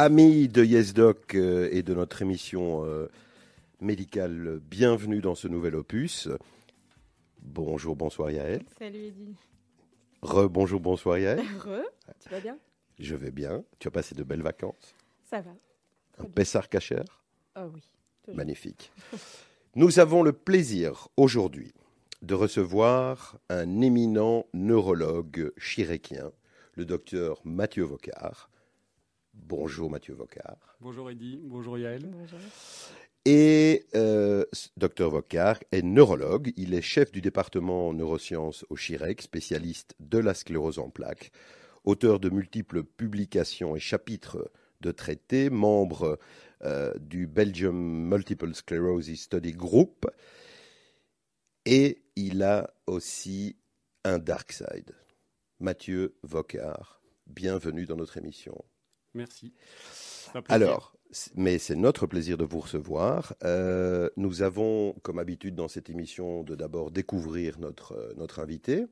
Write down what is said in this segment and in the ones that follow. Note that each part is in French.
Amis de YesDoc euh, et de notre émission euh, médicale, bienvenue dans ce nouvel opus. Bonjour, bonsoir Yael. Salut Eddy. Re, bonjour, bonsoir Yael. Re, tu vas bien? Je vais bien. Tu as passé de belles vacances? Ça va. Un Pessar Cacher Oh oui. toujours. Magnifique. Nous avons le plaisir aujourd'hui de recevoir un éminent neurologue chiréquien, le docteur Mathieu Vocard. Bonjour Mathieu Vocard. Bonjour Eddy, bonjour Yael. Bonjour. Et euh, docteur Vocard est neurologue. Il est chef du département neurosciences au Chirec, spécialiste de la sclérose en plaques, auteur de multiples publications et chapitres de traités, membre euh, du Belgium Multiple Sclerosis Study Group. Et il a aussi un dark side. Mathieu Vocard, bienvenue dans notre émission. Merci. Alors, mais c'est notre plaisir de vous recevoir. Euh, nous avons, comme habitude dans cette émission, de d'abord découvrir notre, euh, invité,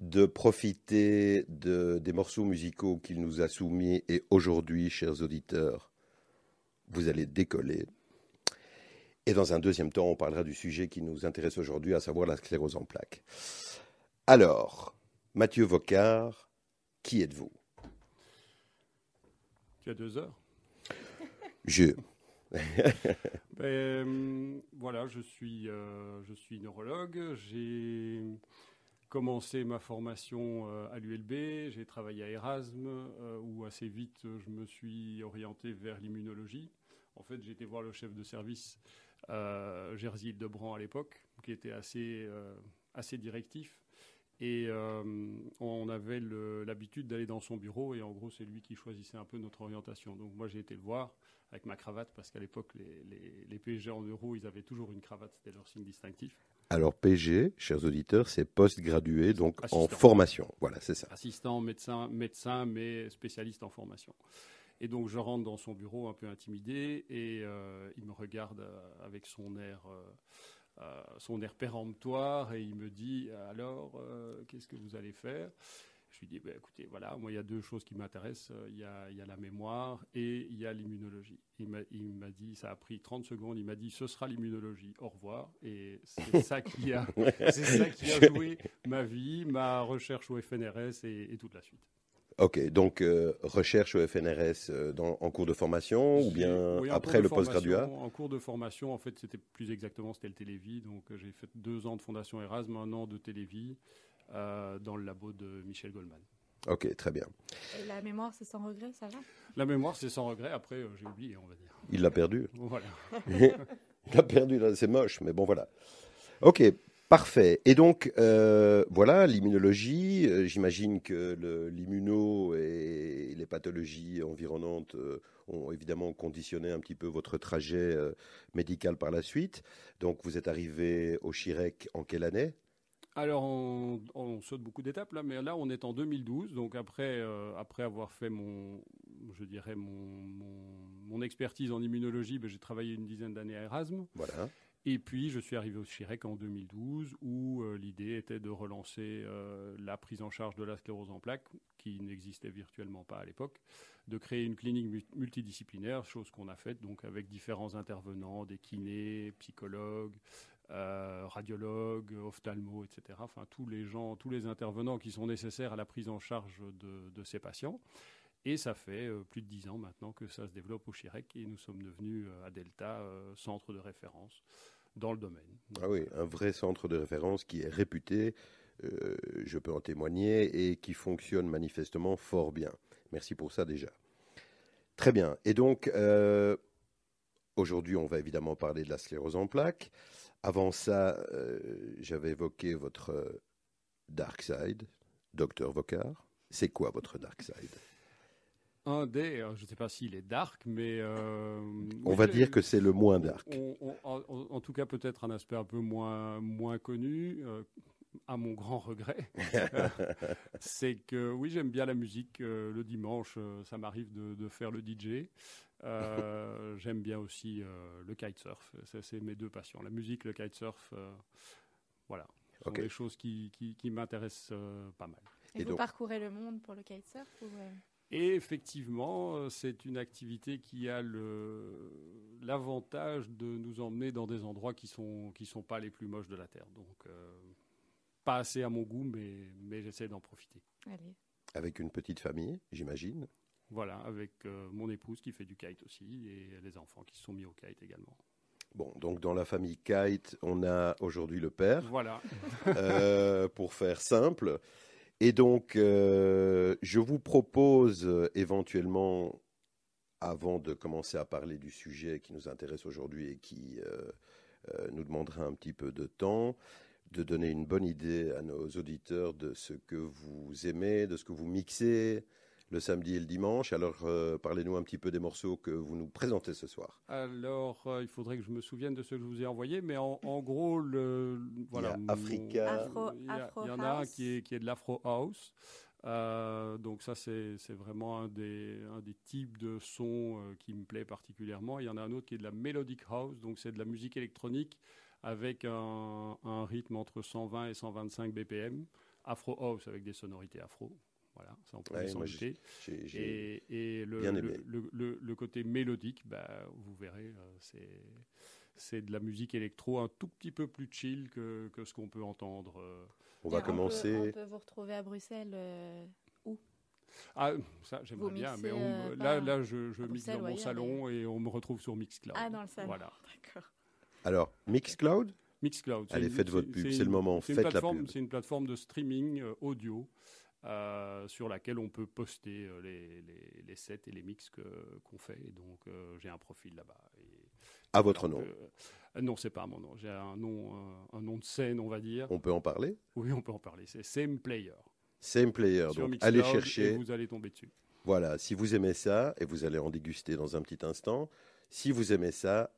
de profiter de, des morceaux musicaux qu'il nous a soumis et aujourd'hui, chers auditeurs, vous allez décoller. Et dans un deuxième temps, on parlera du sujet qui nous intéresse aujourd'hui, à savoir la sclérose en plaques. Alors, Mathieu Vocard, qui êtes-vous? Tu as deux heures. Je. Ben, euh, voilà, je suis, euh, je suis neurologue. J'ai commencé ma formation euh, à l'ULB. J'ai travaillé à Erasme, euh, où assez vite je me suis orienté vers l'immunologie. En fait, j'ai été voir le chef de service, euh, Jerzy Debran à l'époque, qui était assez, assez directif. Et euh, on avait l'habitude d'aller dans son bureau et en gros c'est lui qui choisissait un peu notre orientation. Donc moi j'ai été le voir avec ma cravate parce qu'à l'époque les, les, les PSG en euros ils avaient toujours une cravate, c'était leur signe distinctif. Alors PG, chers auditeurs, c'est post-gradué, donc en formation. Voilà, c'est ça. Assistant, médecin, médecin mais spécialiste en formation. Et donc je rentre dans son bureau un peu intimidé et euh, il me regarde euh, avec son air, euh, son air péremptoire et il me dit alors euh, qu'est-ce que vous allez faire? Je lui dis bah, écoutez voilà moi il y a deux choses qui m'intéressent Euh, il y a, il y a la mémoire et il y a l'immunologie. Il m'a il m'a dit ça a pris 30 secondes il m'a dit ce sera l'immunologie au revoir et c'est ça qui a c'est ça qui a joué ma vie ma recherche au FNRS et, et toute la suite. Ok, donc euh, recherche au FNRS euh, dans- en cours de formation ou bien oui, après le postgraduat En cours de formation, en fait, c'était plus exactement, c'était le Télévis. Donc, euh, j'ai fait deux ans de fondation Erasme, un an de Télévis euh, dans le labo de Michel Goldman. Ok, très bien. Et la mémoire, c'est sans regret, ça va? La mémoire, c'est sans regret. Après, euh, j'ai oublié, on va dire. Il l'a perdu. Voilà. Il l'a perdu, là, c'est moche, mais bon, voilà. Ok, parfait. Et donc, euh, voilà, l'immunologie, euh, j'imagine que le- l'immuno et les pathologies environnantes euh, ont évidemment conditionné un petit peu votre trajet médical par la suite. Donc, vous êtes arrivé au Chirec en quelle année? Alors, on, on saute beaucoup d'étapes là, mais là, on est en 2012. Donc, après, euh, après avoir fait mon, je dirais, mon, mon, mon expertise en immunologie, ben, j'ai travaillé une dizaine d'années à Erasme. Voilà. Et puis, je suis arrivé au Chirec en 2012, où euh, l'idée était de relancer euh, la prise en charge de la sclérose en plaques, qui n'existait virtuellement pas à l'époque, de créer une clinique mu- multidisciplinaire, chose qu'on a faite donc avec différents intervenants, des kinés, psychologues, euh, radiologues, ophtalmo, etc. Enfin, tous les gens, tous les intervenants qui sont nécessaires à la prise en charge de, ces patients. Et ça fait plus de dix ans maintenant que ça se développe au Chirec et nous sommes devenus à Delta centre de référence dans le domaine. Ah oui, un vrai centre de référence qui est réputé, euh, je peux en témoigner, et qui fonctionne manifestement fort bien. Merci pour ça déjà. Très bien. Et donc, euh, aujourd'hui, on va évidemment parler de la sclérose en plaques. Avant ça, euh, j'avais évoqué votre dark side, docteur Vocard. C'est quoi votre dark side? Un des, euh, je ne sais pas s'il est dark, mais... euh, On va dire que c'est le moins dark. on- on- en, en- en tout cas, peut-être un aspect un peu moins, moins connu, euh, à mon grand regret. c'est que oui, j'aime bien la musique. euh, le dimanche, ça m'arrive de, de faire le DJ. Euh, j'aime bien aussi euh, le kitesurf. Ça, C'est mes deux passions. La musique, le kitesurf, euh, voilà. Ce sont des choses qui, qui, qui m'intéressent euh, pas mal. Et, Et vous donc- parcourez le monde pour le kitesurf ou, euh, Et effectivement, euh, c'est une activité qui a l'avantage de nous emmener dans des endroits qui sont qui sont pas les plus moches de la terre. Donc euh, pas assez à mon goût, mais mais j'essaie d'en profiter. Allez. Avec une petite famille, j'imagine. Voilà, avec euh, mon épouse qui fait du kite aussi et les enfants qui se sont mis au kite également. Bon, donc dans la famille Kite, on a aujourd'hui le père, Voilà. euh, pour faire simple. Et donc, euh, je vous propose euh, éventuellement, avant de commencer à parler du sujet qui nous intéresse aujourd'hui et qui euh, nous demandera un petit peu de temps, de donner une bonne idée à nos auditeurs de ce que vous aimez, de ce que vous mixez le samedi et le dimanche. Alors, euh, parlez-nous un petit peu des morceaux que vous nous présentez ce soir. Alors, euh, il faudrait que je me souvienne de ce que je vous ai envoyé, mais en, en gros, le, voilà, Il y a Africa. Afro- il y, a- Afro il y en a un House. qui est, qui est de l'Afro House. Euh, donc ça, c'est c'est vraiment un des, un des types de sons euh, qui me plaît particulièrement. Il y en a un autre qui est de la Melodic House, donc c'est de la musique électronique avec un, un rythme entre 120 et 125 BPM. Afro House avec des sonorités afro. Voilà, ça on peut Ouais, s'en douter. Et, et le, bien le, aimé. le- le- le côté mélodique, bah, vous verrez, euh, c'est c'est de la musique électro un tout petit peu plus chill que, que ce qu'on peut entendre. euh. On va peut- commencer. on peut vous retrouver à Bruxelles. euh, Ah, ça j'aimerais bien, mais on euh, me- pas là, là je, je mixe dans mon ouais, salon et on me retrouve sur Mixcloud. Ah, dans le salon. Voilà. D'accord. Alors, Mixcloud? Mixcloud. c'est Allez, une- faites votre pub, c'est le moment, c'est une faites la plateforme- pub. C'est une plateforme de streaming euh, audio euh, sur laquelle on peut poster euh, les, les, les sets et les mix que- qu'on fait. Et donc, euh, j'ai un profil là-bas. À votre nom. que- euh, non, c'est pas à mon nom. J'ai un nom, un nom de scène, on va dire. On peut en parler? Oui, on peut en parler. C'est Same Player. Same Player. Sur Donc, Mixcloud, allez et chercher. vous allez tomber dessus. Voilà, si vous aimez ça, et vous allez en déguster dans un petit instant, si vous aimez ça,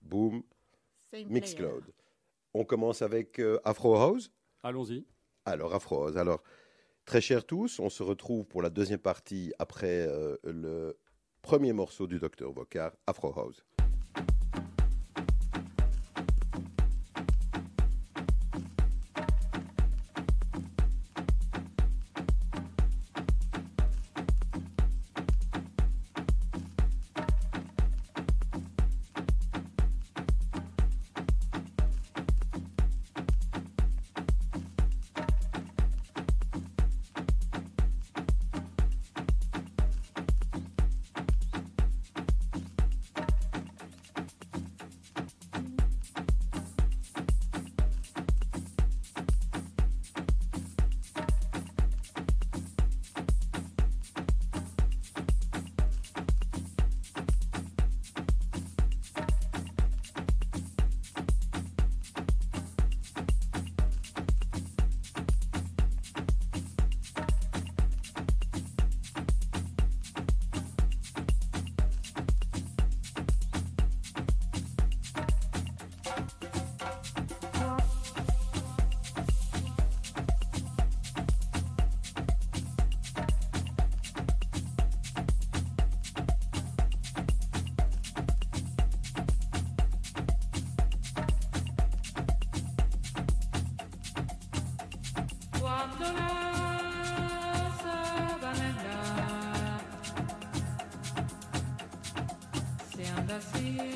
boum, Same Mixcloud. On commence avec euh, Afro House? Allons-y. Alors, Afro House. Alors, très chers tous, on se retrouve pour la deuxième partie après euh, le premier morceau du Docteur Vocard, Afro House. cuando you.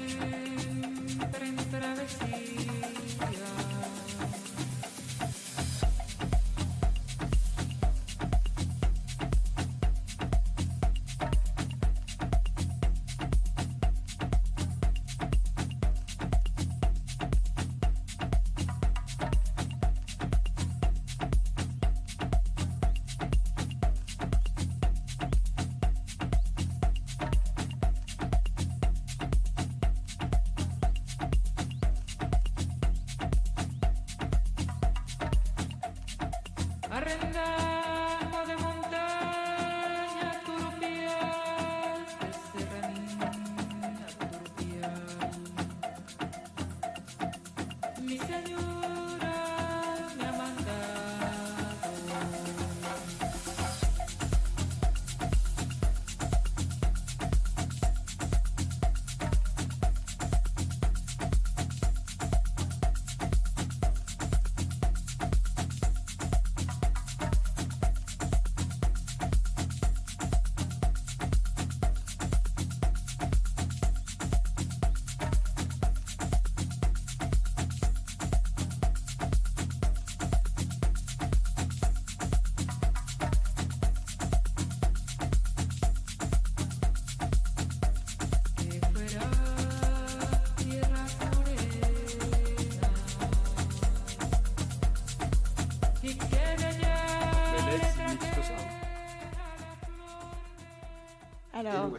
Alors.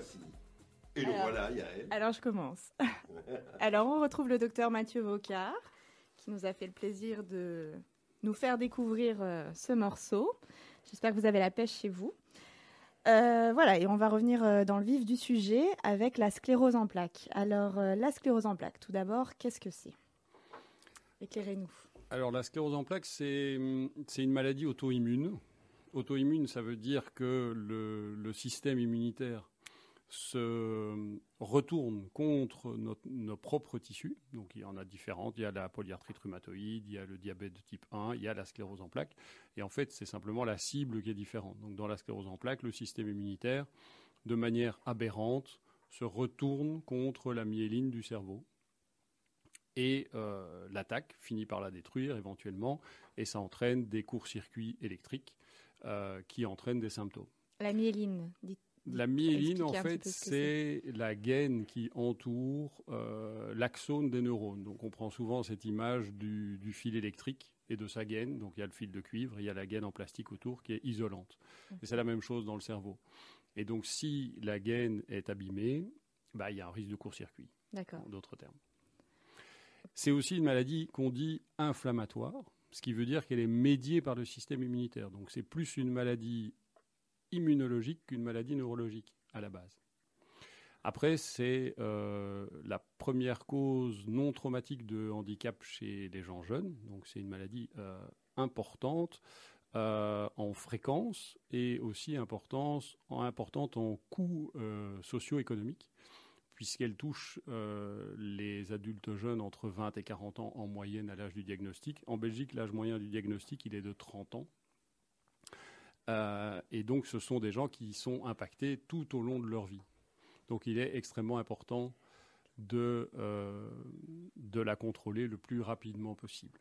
Alors je commence. alors on retrouve le docteur Mathieu Vocard qui nous a fait le plaisir de nous faire découvrir euh, ce morceau. J'espère que vous avez la pêche chez vous. Euh, voilà, et on va revenir euh, dans le vif du sujet avec la sclérose en plaques. Alors, la sclérose en plaques, tout d'abord, qu'est-ce que c'est? Éclairez-nous. Alors la sclérose en plaques, c'est une maladie auto-immune. Auto-immune, ça veut dire que le, système immunitaire se retourne contre nos propres tissus. Donc il y en a différentes. Il y a la polyarthrite rhumatoïde, il y a le diabète de type 1, il y a la sclérose en plaques. Et en fait, c'est simplement la cible qui est différente. Donc dans la sclérose en plaques, le système immunitaire, de manière aberrante, se retourne contre la myéline du cerveau et euh, l'attaque finit par la détruire éventuellement, et ça entraîne des courts-circuits électriques euh, qui entraînent des symptômes. La myéline, dites. La myéline, en fait, c'est la gaine qui entoure euh, l'axone des neurones. Donc, on prend souvent cette image du, du fil électrique et de sa gaine. Donc, il y a le fil de cuivre, il y a la gaine en plastique autour qui est isolante. Et c'est la même chose dans le cerveau. Et donc, si la gaine est abîmée, bah, il y a un risque de court-circuit D'accord. en d'autres termes. C'est aussi une maladie qu'on dit inflammatoire, ce qui veut dire qu'elle est médiée par le système immunitaire. Donc c'est plus une maladie immunologique qu'une maladie neurologique à la base. Après, c'est euh, la première cause non traumatique de handicap chez les gens jeunes. Donc c'est une maladie euh, importante euh, en fréquence et aussi en, importante en coûts socio-économiques puisqu'elle touche euh, les adultes jeunes entre 20 et 40 ans en moyenne à l'âge du diagnostic. En Belgique, l'âge moyen du diagnostic, il est de 30 ans. Euh, et donc, ce sont des gens qui sont impactés tout au long de leur vie. Donc, il est extrêmement important de, euh, de la contrôler le plus rapidement possible.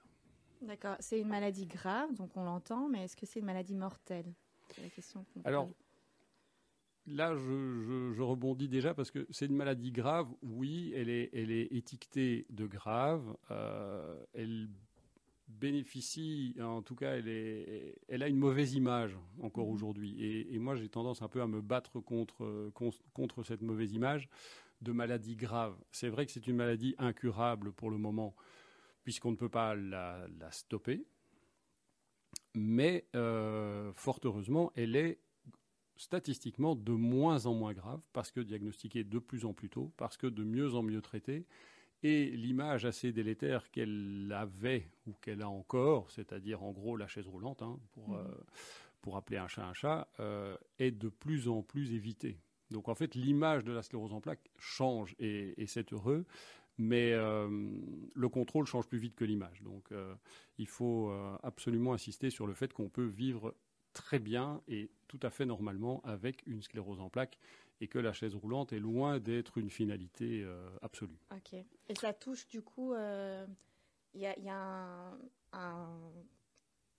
D'accord. C'est une maladie grave, donc on l'entend, mais est-ce que c'est une maladie mortelle? C'est la question. qu'on Alors, pose. Là, je, je- je rebondis déjà parce que c'est une maladie grave. Oui, elle est, elle est étiquetée de grave. Euh, elle bénéficie, en tout cas, elle, est, elle a une mauvaise image encore Mhm. aujourd'hui. Et, et moi, j'ai tendance un peu à me battre contre, contre, contre cette mauvaise image de maladie grave. C'est vrai que c'est une maladie incurable pour le moment, puisqu'on ne peut pas la, la stopper. Mais euh, fort heureusement, elle est statistiquement de moins en moins grave parce que diagnostiquée de plus en plus tôt, parce que de mieux en mieux traitée. Et l'image assez délétère qu'elle avait ou qu'elle a encore, c'est-à-dire en gros la chaise roulante, hein, pour, Mhm. euh, pour appeler un chat un chat, euh, est de plus en plus évitée. Donc en fait, l'image de la sclérose en plaques change et, et c'est heureux, mais euh, le contrôle change plus vite que l'image. Donc il faut absolument insister sur le fait qu'on peut vivre très bien et tout à fait normalement avec une sclérose en plaques et que la chaise roulante est loin d'être une finalité euh, absolue. Ok. Et ça touche du coup, euh, il y a, il y a un, un,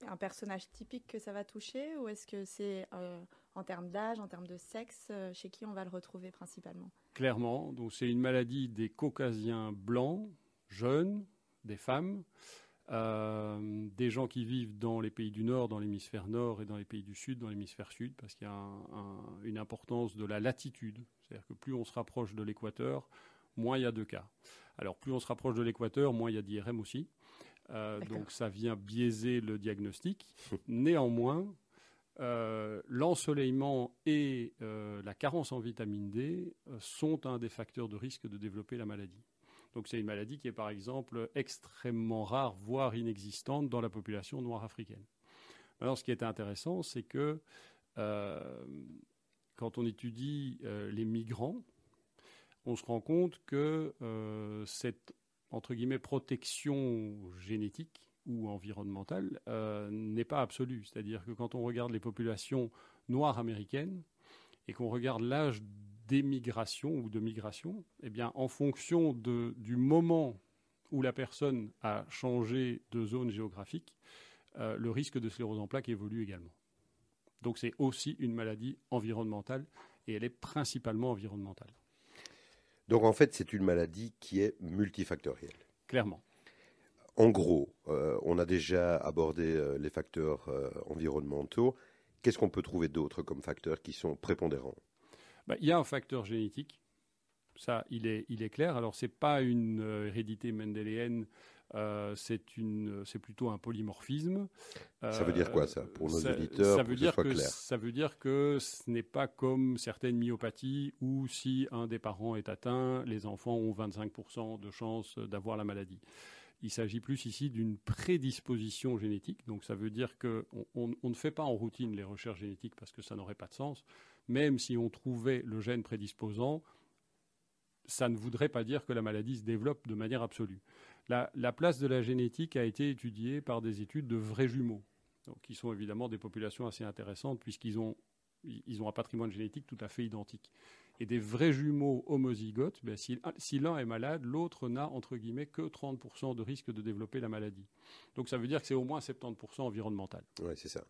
un personnage typique que ça va toucher ou est-ce que c'est euh, en termes d'âge, en termes de sexe, euh, chez qui on va le retrouver principalement? Clairement, donc c'est une maladie des caucasiens blancs, jeunes, des femmes, euh, des gens qui vivent dans les pays du Nord, dans l'hémisphère Nord et dans les pays du Sud, dans l'hémisphère Sud, parce qu'il y a un- un- une importance de la latitude. C'est-à-dire que plus on se rapproche de l'équateur, moins il y a de cas. Alors plus on se rapproche de l'équateur, moins il y a d'IRM aussi. Euh, donc ça vient biaiser le diagnostic. Néanmoins, euh, l'ensoleillement et euh, la carence en vitamine D sont un des facteurs de risque de développer la maladie. Donc c'est une maladie qui est par exemple extrêmement rare, voire inexistante dans la population noire africaine. Maintenant, ce qui est intéressant, c'est que euh, quand on étudie euh, les migrants, on se rend compte que euh, cette entre guillemets protection génétique ou environnementale n'est pas absolue. C'est-à-dire que quand on regarde les populations noires américaines et qu'on regarde l'âge d'émigration ou de migration, eh bien, en fonction de, du moment où la personne a changé de zone géographique, euh, le risque de sclérose en plaques évolue également. Donc c'est aussi une maladie environnementale et elle est principalement environnementale, Donc en fait, c'est une maladie qui est multifactorielle. clairement. En gros, euh, on a déjà abordé euh, les facteurs environnementaux. Qu'est-ce qu'on peut trouver d'autres comme facteurs qui sont prépondérants? Bah, il y a un facteur génétique Ça, il est, il est clair. Alors, c'est pas une euh, hérédité mendélienne. euh, c'est une, c'est plutôt un polymorphisme. Ça veut dire quoi, ça, pour nos auditeurs, ça pour veut que ce dire que ça veut dire que ce n'est pas comme certaines myopathies où si un des parents est atteint, les enfants ont 25% de chances d'avoir la maladie. Il s'agit plus ici d'une prédisposition génétique. Donc ça veut dire qu'on on, on ne fait pas en routine les recherches génétiques parce que ça n'aurait pas de sens. Même si on trouvait le gène prédisposant, ça ne voudrait pas dire que la maladie se développe de manière absolue. La, la place de la génétique a été étudiée par des études de vrais jumeaux, qui sont évidemment des populations assez intéressantes puisqu'ils ont, ils ont un patrimoine génétique tout à fait identique. Et des vrais jumeaux homozygotes, ben, si, si l'un est malade, l'autre n'a entre guillemets que 30% de risque de développer la maladie. Donc ça veut dire que c'est au moins 70% environnemental. Oui, c'est ça.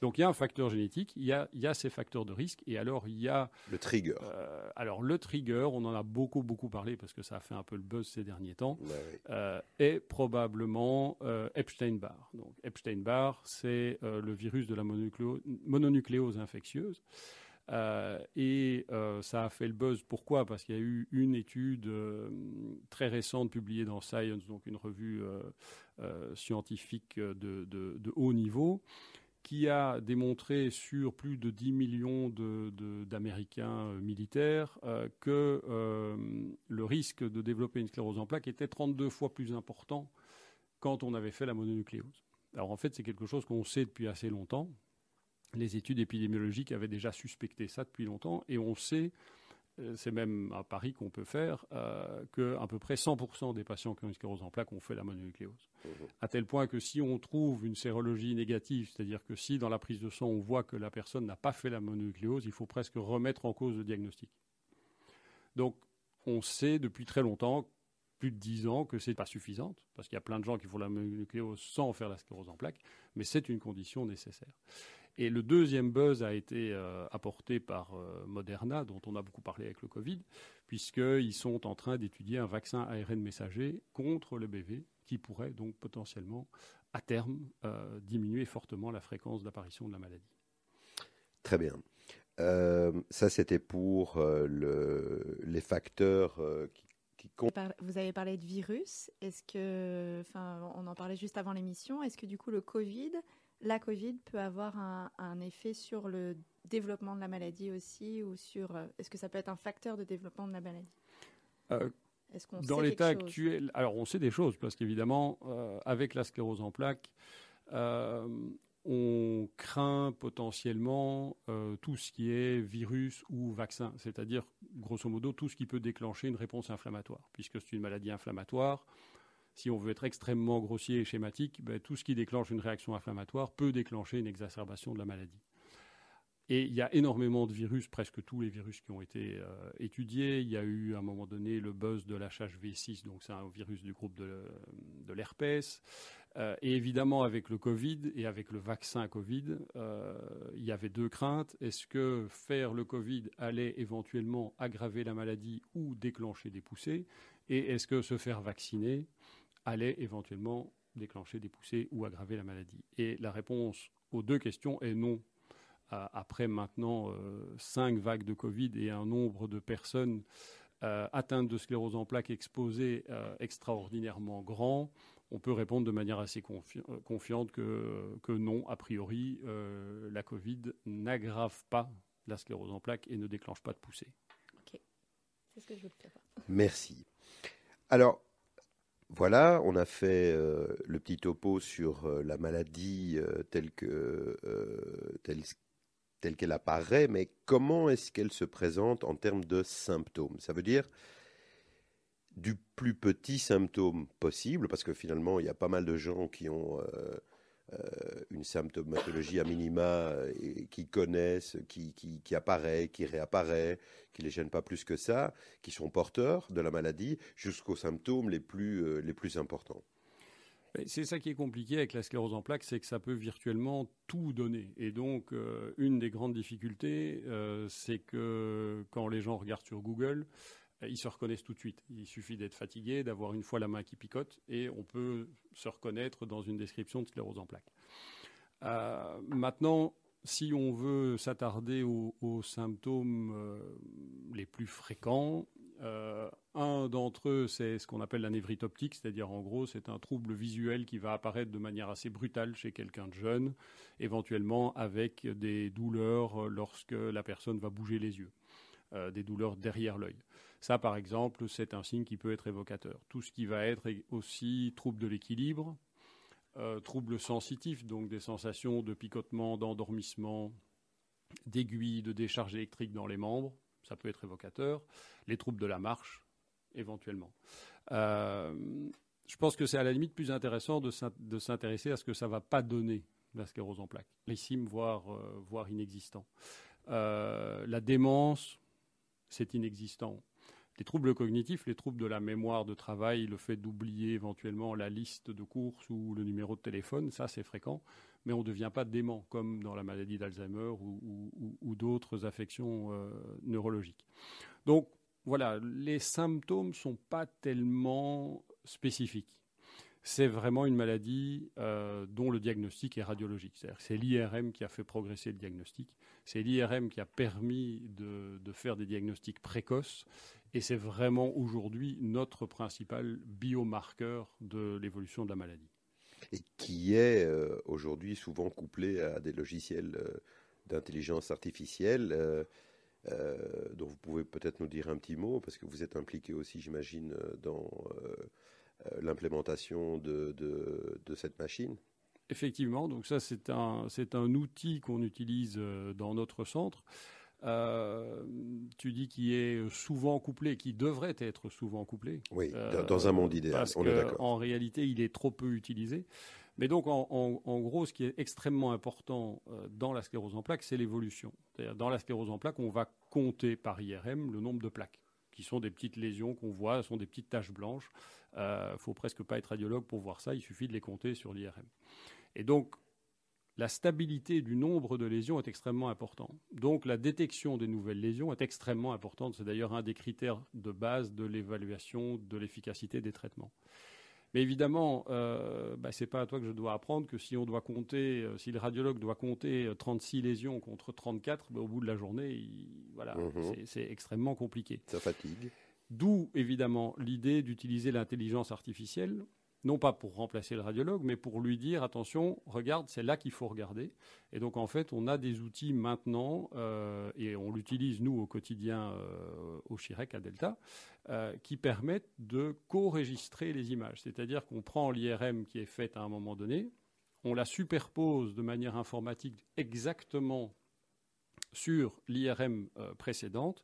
Donc il y a un facteur génétique, il y a, il y a ces facteurs de risque, et alors il y a Le trigger. euh, alors le trigger, on en a beaucoup beaucoup parlé parce que ça a fait un peu le buzz ces derniers temps, Ouais, ouais. euh, est probablement euh, Epstein-Barr. Donc Epstein-Barr, c'est le virus de la mononucléo- mononucléose infectieuse. Euh, et euh, ça a fait le buzz. Pourquoi? Parce qu'il y a eu une étude euh, très récente publiée dans Science, donc une revue scientifique de, de- de haut niveau, qui a démontré sur plus de 10 millions d'Américains euh, militaires euh, que euh, le risque de développer une sclérose en plaques était 32 fois plus important quand on avait fait la mononucléose. Alors en fait, c'est quelque chose qu'on sait depuis assez longtemps. Les études épidémiologiques avaient déjà suspecté ça depuis longtemps et on sait, c'est même un pari qu'on peut faire, euh, qu'à peu près 100% des patients qui ont une sclérose en plaques ont fait la mononucléose à tel point que si on trouve une sérologie négative, c'est-à-dire que si dans la prise de sang on voit que la personne n'a pas fait la mononucléose, il faut presque remettre en cause le diagnostic. Donc on sait depuis très longtemps, plus de 10 ans, que c'est pas suffisante, parce qu'il y a plein de gens qui font la mononucléose sans faire la sclérose en plaques, mais c'est une condition nécessaire. Et le deuxième buzz a été euh, apporté par euh, Moderna, dont on a beaucoup parlé avec le Covid, puisqu'ils sont en train d'étudier un vaccin ARN messager contre le BV, qui pourrait donc potentiellement, à terme, euh, diminuer fortement la fréquence d'apparition de la maladie. Très bien. Euh, ça, c'était pour euh, le- les facteurs euh, qui, Vous avez parlé de virus. Est-ce que, enfin, on en parlait juste avant l'émission. Est-ce que du coup le Covid, la Covid peut avoir un, un effet sur le développement de la maladie aussi, ou sur, euh, est-ce que ça peut être un facteur de développement de la maladie? Euh, Est-ce qu'on Dans l'état actuel, alors on sait des choses, parce qu'évidemment, euh, avec la sclérose en plaques, euh, on craint potentiellement tout ce qui est virus ou vaccin, c'est-à-dire, grosso modo, tout ce qui peut déclencher une réponse inflammatoire, puisque c'est une maladie inflammatoire. Si on veut être extrêmement grossier et schématique, ben, tout ce qui déclenche une réaction inflammatoire peut déclencher une exacerbation de la maladie. Et il y a énormément de virus, presque tous les virus qui ont été euh, étudiés. Il y a eu à un moment donné le buzz de l'HHV6, donc c'est un virus du groupe de, de l'herpès. Euh, et évidemment, avec le Covid et avec le vaccin Covid, euh, il y avait deux craintes. Est-ce que faire le Covid allait éventuellement aggraver la maladie ou déclencher des poussées? Et est-ce que se faire vacciner allait éventuellement déclencher des poussées ou aggraver la maladie Et la réponse aux deux questions est non après maintenant euh, cinq vagues de Covid et un nombre de personnes euh, atteintes de sclérose en plaques exposées euh, extraordinairement grand, on peut répondre de manière assez confi euh, confiante que, que, non, a priori, euh, la Covid n'aggrave pas la sclérose en plaques et ne déclenche pas de poussée. Ok, c'est ce que je veux savoir. Merci. Alors, voilà, on a fait euh, le petit topo sur euh, la maladie euh, telle que telle, telle qu'elle apparaît, mais comment est-ce qu'elle se présente en termes de symptômes? Ça veut dire du plus petit symptôme possible, parce que finalement, il y a pas mal de gens qui ont une symptomatologie à minima et qui connaissent, qui, qui, apparaît, qui réapparaît, qui les gêne pas plus que ça, qui sont porteurs de la maladie, jusqu'aux symptômes les plus, euh, les plus importants. C'est ça qui est compliqué avec la sclérose en plaques, c'est que ça peut virtuellement tout donner. Et donc, euh, une des grandes difficultés, euh, c'est que quand les gens regardent sur Google, euh, ils se reconnaissent tout de suite. Il suffit d'être fatigué, d'avoir une fois la main qui picote, et on peut se reconnaître dans une description de sclérose en plaques. Euh, maintenant, si on veut s'attarder aux, symptômes euh, les plus fréquents, Euh, un d'entre eux, c'est ce qu'on appelle la névrite optique, c'est-à-dire en gros, c'est un trouble visuel qui va apparaître de manière assez brutale chez quelqu'un de jeune, éventuellement avec des douleurs lorsque la personne va bouger les yeux, des douleurs derrière l'œil. Ça, par exemple, c'est un signe qui peut être évocateur. Tout ce qui va être aussi trouble de l'équilibre, euh, troubles sensitifs, donc des sensations de picotement, d'endormissement, d'aiguille, de décharge électrique dans les membres, ça peut être évocateur. Les troubles de la marche, éventuellement. Euh, je pense que c'est à la limite plus intéressant de s'in- de s'intéresser à ce que ça ne va pas donner, la sclérose en plaques. Rarissime, voire, euh, voire inexistant. Euh, la démence, c'est inexistant. Les troubles cognitifs, les troubles de la mémoire de travail, le fait d'oublier éventuellement la liste de courses ou le numéro de téléphone, ça c'est fréquent, mais on ne devient pas dément comme dans la maladie d'Alzheimer ou, d'autres affections euh, neurologiques. Donc voilà, les symptômes ne sont pas tellement spécifiques. C'est vraiment une maladie euh, dont le diagnostic est radiologique. Que c'est l'IRM qui a fait progresser le diagnostic. C'est l'IRM qui a permis de faire des diagnostics précoces. Et c'est vraiment aujourd'hui notre principal biomarqueur de l'évolution de la maladie. et qui est euh, aujourd'hui souvent couplé à des logiciels euh, d'intelligence artificielle. euh, dont vous pouvez peut-être nous dire un petit mot, parce que vous êtes impliqué aussi, j'imagine, dans euh, l'implémentation de, de- de cette machine. Effectivement, donc ça c'est un, c'est un outil qu'on utilise dans notre centre. Euh, tu dis qu'il est souvent couplé, qui devrait être souvent couplé. Oui, Euh, dans un monde idéal, Parce on est d'accord. qu'en réalité, il est trop peu utilisé. Mais donc, en, en- en gros, ce qui est extrêmement important euh, dans la sclérose en plaques, c'est l'évolution. C'est-à-dire, dans la sclérose en plaques, on va compter par IRM le nombre de plaques, qui sont des petites lésions qu'on voit, sont des petites taches blanches. Il ne faut presque pas être radiologue pour voir ça, il suffit de les compter sur l'IRM. Et donc, la stabilité du nombre de lésions est extrêmement importante. Donc, la détection des nouvelles lésions est extrêmement importante. C'est d'ailleurs un des critères de base de l'évaluation de l'efficacité des traitements. Mais évidemment, euh, bah, c'est pas à toi que je dois apprendre que si on doit compter, euh, si le radiologue doit compter euh, 36 lésions contre 34, bah, au bout de la journée, il- voilà, Mhm. c'est- c'est extrêmement compliqué. Ça fatigue. D'où évidemment l'idée d'utiliser l'intelligence artificielle, non pas pour remplacer le radiologue, mais pour lui dire attention, regarde, c'est là qu'il faut regarder. Et donc en fait, on a des outils maintenant, euh, et on l'utilise nous au quotidien euh, au Chirec à Delta, euh, qui permettent de co-registrer les images. C'est-à-dire qu'on prend l'IRM qui est faite à un moment donné, on la superpose de manière informatique exactement sur l'IRM précédente,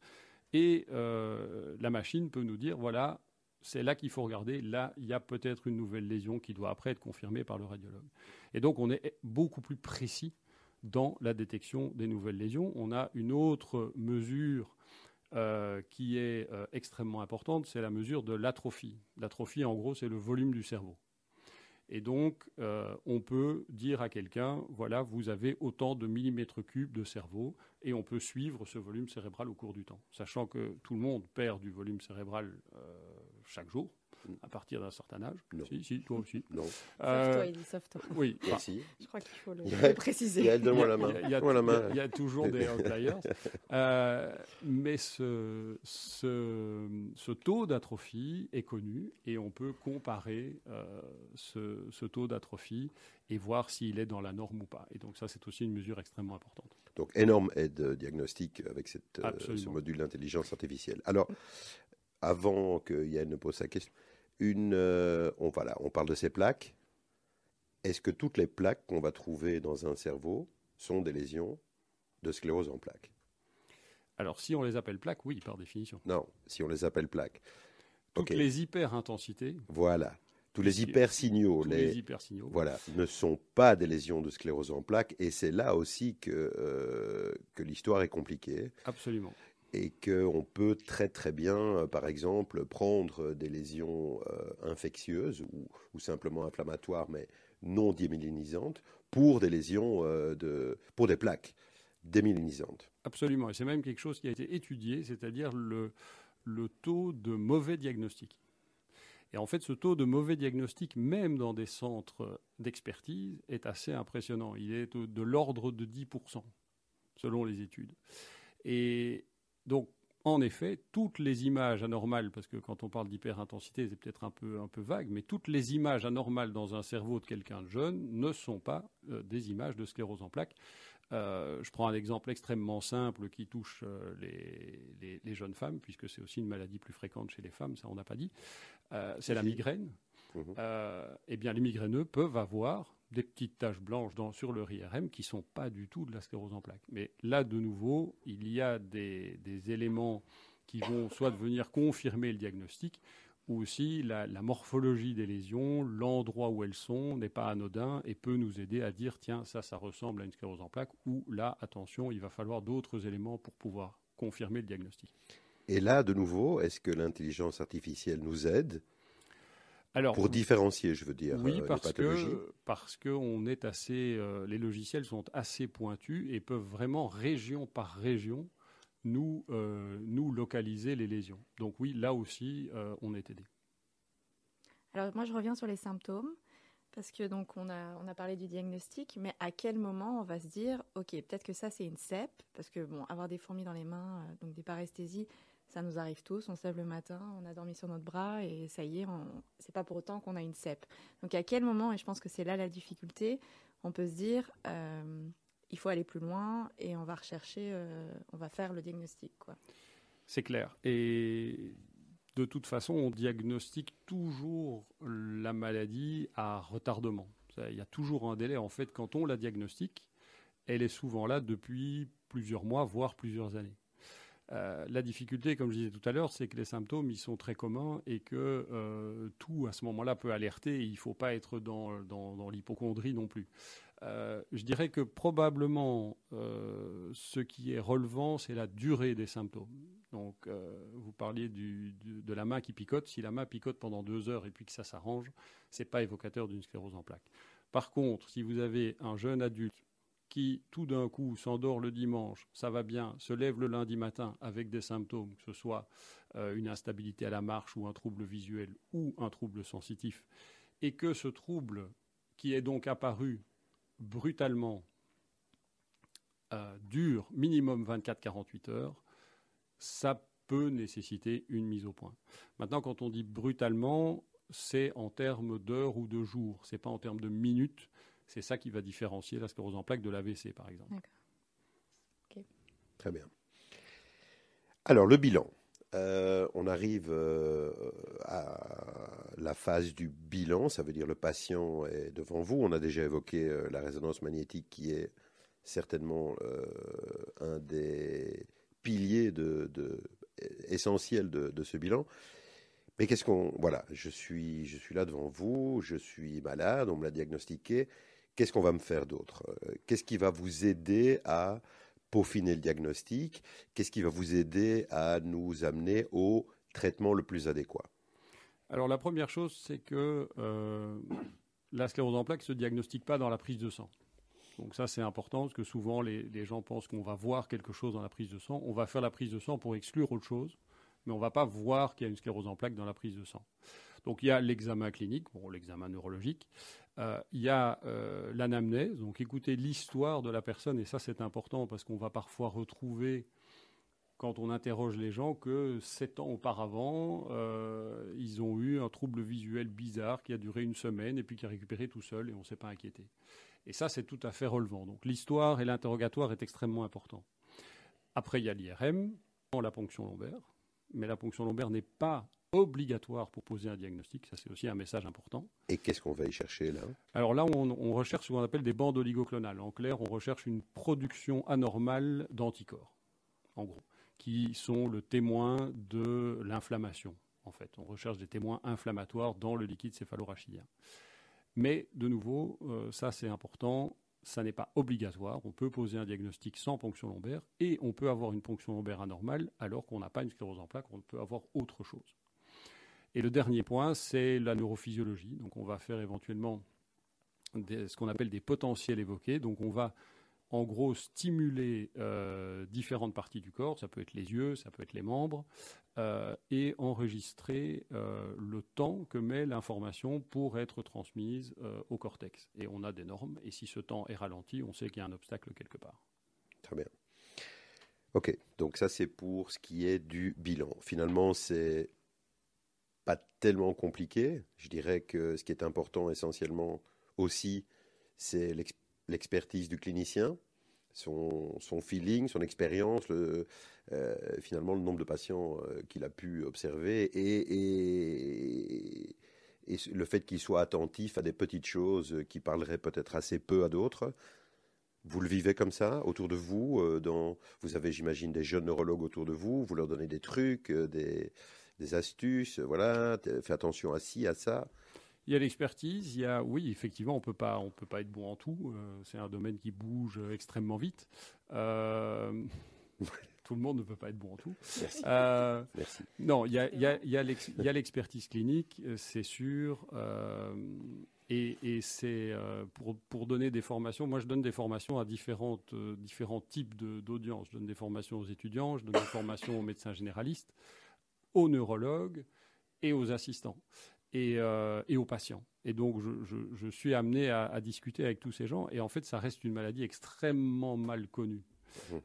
et la machine peut nous dire, voilà, c'est là qu'il faut regarder, là, il y a peut-être une nouvelle lésion qui doit après être confirmée par le radiologue. Et donc, on est beaucoup plus précis dans la détection des nouvelles lésions. On a une autre mesure euh, qui est euh, extrêmement importante, c'est la mesure de l'atrophie. L'atrophie, en gros, c'est le volume du cerveau. Et donc, euh, on peut dire à quelqu'un, voilà, vous avez autant de millimètres cubes de cerveau, et on peut suivre ce volume cérébral au cours du temps, sachant que tout le monde perd du volume cérébral chaque jour, à partir d'un certain âge. Non. Si, si, toi aussi. Non. Sauf Euh, toi, il dit sauf toi. oui, enfin, Merci. Je crois qu'il faut le, préciser. Il y a- main. il y a- Donne-moi la il y a- main. il y a toujours des outliers. Euh, mais ce, ce, ce taux d'atrophie est connu et on peut comparer euh, ce, ce taux d'atrophie et voir s'il est dans la norme ou pas. Et donc ça, c'est aussi une mesure extrêmement importante. Donc, énorme aide diagnostique avec cette, euh, ce module d'intelligence artificielle. Alors, avant que Yann ne pose sa question, une, euh, on, voilà, on parle de ces plaques. Est-ce que toutes les plaques qu'on va trouver dans un cerveau sont des lésions de sclérose en plaques? Alors si on les appelle plaques, oui, par définition. Non, si on les appelle plaques. Toutes Ok. les hyperintensités, Voilà. Tous les Si- hypersignaux, tous les, les hypersignaux, voilà, ne sont pas des lésions de sclérose en plaques. Et c'est là aussi que, euh, que l'histoire est compliquée. absolument. Et qu'on peut très très bien, euh, par exemple, prendre des lésions euh, infectieuses ou, simplement inflammatoires, mais non démyélinisantes, pour des lésions euh, de, pour des plaques démyélinisantes. Absolument. Et c'est même quelque chose qui a été étudié, c'est-à-dire le, le taux de mauvais diagnostic. Et en fait, ce taux de mauvais diagnostic, même dans des centres d'expertise, est assez impressionnant. Il est de l'ordre de 10%, selon les études. Et donc, en effet, toutes les images anormales, parce que quand on parle d'hyperintensité, c'est peut-être un peu, un peu vague, mais toutes les images anormales dans un cerveau de quelqu'un de jeune ne sont pas euh, des images de sclérose en plaques. Euh, je prends un exemple extrêmement simple qui touche euh, les, les- les jeunes femmes, puisque c'est aussi une maladie plus fréquente chez les femmes, ça on n'a pas dit. C'est la migraine. Mhm. Eh bien, les migraineux peuvent avoir des petites taches blanches sur leur IRM qui ne sont pas du tout de la sclérose en plaques. Mais là, de nouveau, il y a des, des éléments qui vont soit venir confirmer le diagnostic, ou aussi la, la morphologie des lésions, l'endroit où elles sont n'est pas anodin et peut nous aider à dire tiens, ça, ça ressemble à une sclérose en plaques, ou là, attention, il va falloir d'autres éléments pour pouvoir confirmer le diagnostic. Et là, de nouveau, est-ce que l'intelligence artificielle nous aide Alors, pour différencier, je veux dire, Oui, euh, les parce pathologies que parce que on est assez, euh, les logiciels sont assez pointus et peuvent vraiment région par région nous euh, nous localiser les lésions. Donc oui, là aussi, euh, on est aidé. Alors moi je reviens sur les symptômes parce que donc on a on a parlé du diagnostic, mais à quel moment on va se dire ok peut-être que ça c'est une CEP parce que bon avoir des fourmis dans les mains euh, donc des paresthésies ça nous arrive tous, on se lève le matin, on a dormi sur notre bras et ça y est, on... c'est pas pour autant qu'on a une CEP. Donc à quel moment et je pense que c'est là la difficulté, on peut se dire euh, il faut aller plus loin et on va rechercher, euh, on va faire le diagnostic. C'est clair. Et de toute façon, on diagnostique toujours la maladie à retardement. Il y a toujours un délai. En fait, quand on la diagnostique, elle est souvent là depuis plusieurs mois, voire plusieurs années. Euh, la difficulté, comme je disais tout à l'heure, c'est que les symptômes, ils sont très communs et que euh, tout, à ce moment-là, peut alerter. Et il ne faut pas être dans, l'hypochondrie non plus. Euh, je dirais que probablement, ce qui est relevant, c'est la durée des symptômes. Donc, vous parliez de la main qui picote. Si la main picote pendant deux heures et puis que ça s'arrange, c'est pas évocateur d'une sclérose en plaques. Par contre, si vous avez un jeune adulte tout d'un coup, s'endort le dimanche, ça va bien, se lève le lundi matin avec des symptômes, que ce soit euh, une instabilité à la marche ou un trouble visuel ou un trouble sensitif, et que ce trouble qui est donc apparu brutalement euh, dure minimum 24-48 heures, ça peut nécessiter une mise au point. Maintenant, quand on dit brutalement, c'est en termes d'heures ou de jours, c'est pas en termes de minutes. C'est ça qui va différencier la sclérose en plaques de l'AVC, par exemple. Très bien. Alors, le bilan. Euh, on arrive euh, à la phase du bilan, ça veut dire le patient est devant vous. On a déjà évoqué euh, la résonance magnétique qui est certainement euh, un des piliers de, de- essentiels de, de ce bilan. Mais qu'est-ce qu'on... Voilà, je suis, je suis là devant vous, je suis malade, on me l'a diagnostiqué. Qu'est-ce qu'on va me faire d'autre? Euh, Qu'est-ce qui va vous aider à peaufiner le diagnostic? Qu'est-ce qui va vous aider à nous amener au traitement le plus adéquat? Alors la première chose, c'est que euh, la sclérose en plaques ne se diagnostique pas dans la prise de sang. Donc ça, c'est important parce que souvent les, gens pensent qu'on va voir quelque chose dans la prise de sang. On va faire la prise de sang pour exclure autre chose, mais on ne va pas voir qu'il y a une sclérose en plaques dans la prise de sang. Donc il y a l'examen clinique, l'examen neurologique, Euh, il y a euh, l'anamnèse, donc écouter l'histoire de la personne, et ça c'est important parce qu'on va parfois retrouver quand on interroge les gens que sept ans auparavant, euh, ils ont eu un trouble visuel bizarre qui a duré une semaine et puis qui a récupéré tout seul et on ne s'est pas inquiété. Et ça, c'est tout à fait relevant. Donc l'histoire et l'interrogatoire est extrêmement important. Après, il y a l'IRM, la ponction lombaire, mais la ponction lombaire n'est pas obligatoire pour poser un diagnostic. Ça, c'est aussi un message important. Et qu'est-ce qu'on va y chercher là? Alors là, on, on recherche ce qu'on appelle des bandes oligoclonales. En clair, on recherche une production anormale d'anticorps, en gros, qui sont le témoin de l'inflammation. En fait, on recherche des témoins inflammatoires dans le liquide céphalorachidien. Mais de nouveau, euh, ça c'est important, ça n'est pas obligatoire. On peut poser un diagnostic sans ponction lombaire et on peut avoir une ponction lombaire anormale alors qu'on n'a pas une sclérose en plaques, on peut avoir autre chose. Et le dernier point, c'est la neurophysiologie. Donc on va faire éventuellement ce qu'on appelle des potentiels évoqués. Donc on va en gros stimuler euh, différentes parties du corps, ça peut être les yeux, ça peut être les membres, euh, et enregistrer euh, le temps que met l'information pour être transmise au cortex. Et on a des normes, et si ce temps est ralenti, on sait qu'il y a un obstacle quelque part. Très bien. Ok, donc ça c'est pour ce qui est du bilan. Finalement, c'est pas tellement compliqué. Je dirais que ce qui est important essentiellement aussi, c'est l'ex- l'expertise du clinicien, son, feeling, son expérience, euh, finalement le nombre de patients euh, qu'il a pu observer et, le fait qu'il soit attentif à des petites choses qui parleraient peut-être assez peu à d'autres. Vous le vivez comme ça autour de vous euh, Vous avez, j'imagine, des jeunes neurologues autour de vous. Vous leur donnez des trucs, euh, des, des astuces. Voilà, t- fais attention à ci, à ça. Il y a l'expertise, il y a, oui, effectivement, on peut pas, on peut pas être bon en tout. euh, c'est un domaine qui bouge extrêmement vite. Euh, tout le monde ne peut pas être bon en tout. Merci. Euh, Merci. non, il y a, y y l'expertise clinique, euh, c'est sûr. euh, et et c'est euh, pour, pour donner des formations. Moi, je donne des formations à différentes, euh, différents types de- d'audience. Je donne des formations aux étudiants, je donne des formations aux médecins généralistes, aux neurologues et aux assistants et, euh, et aux patients. Et donc, je, je- je suis amené à, à discuter avec tous ces gens. Et en fait, ça reste une maladie extrêmement mal connue.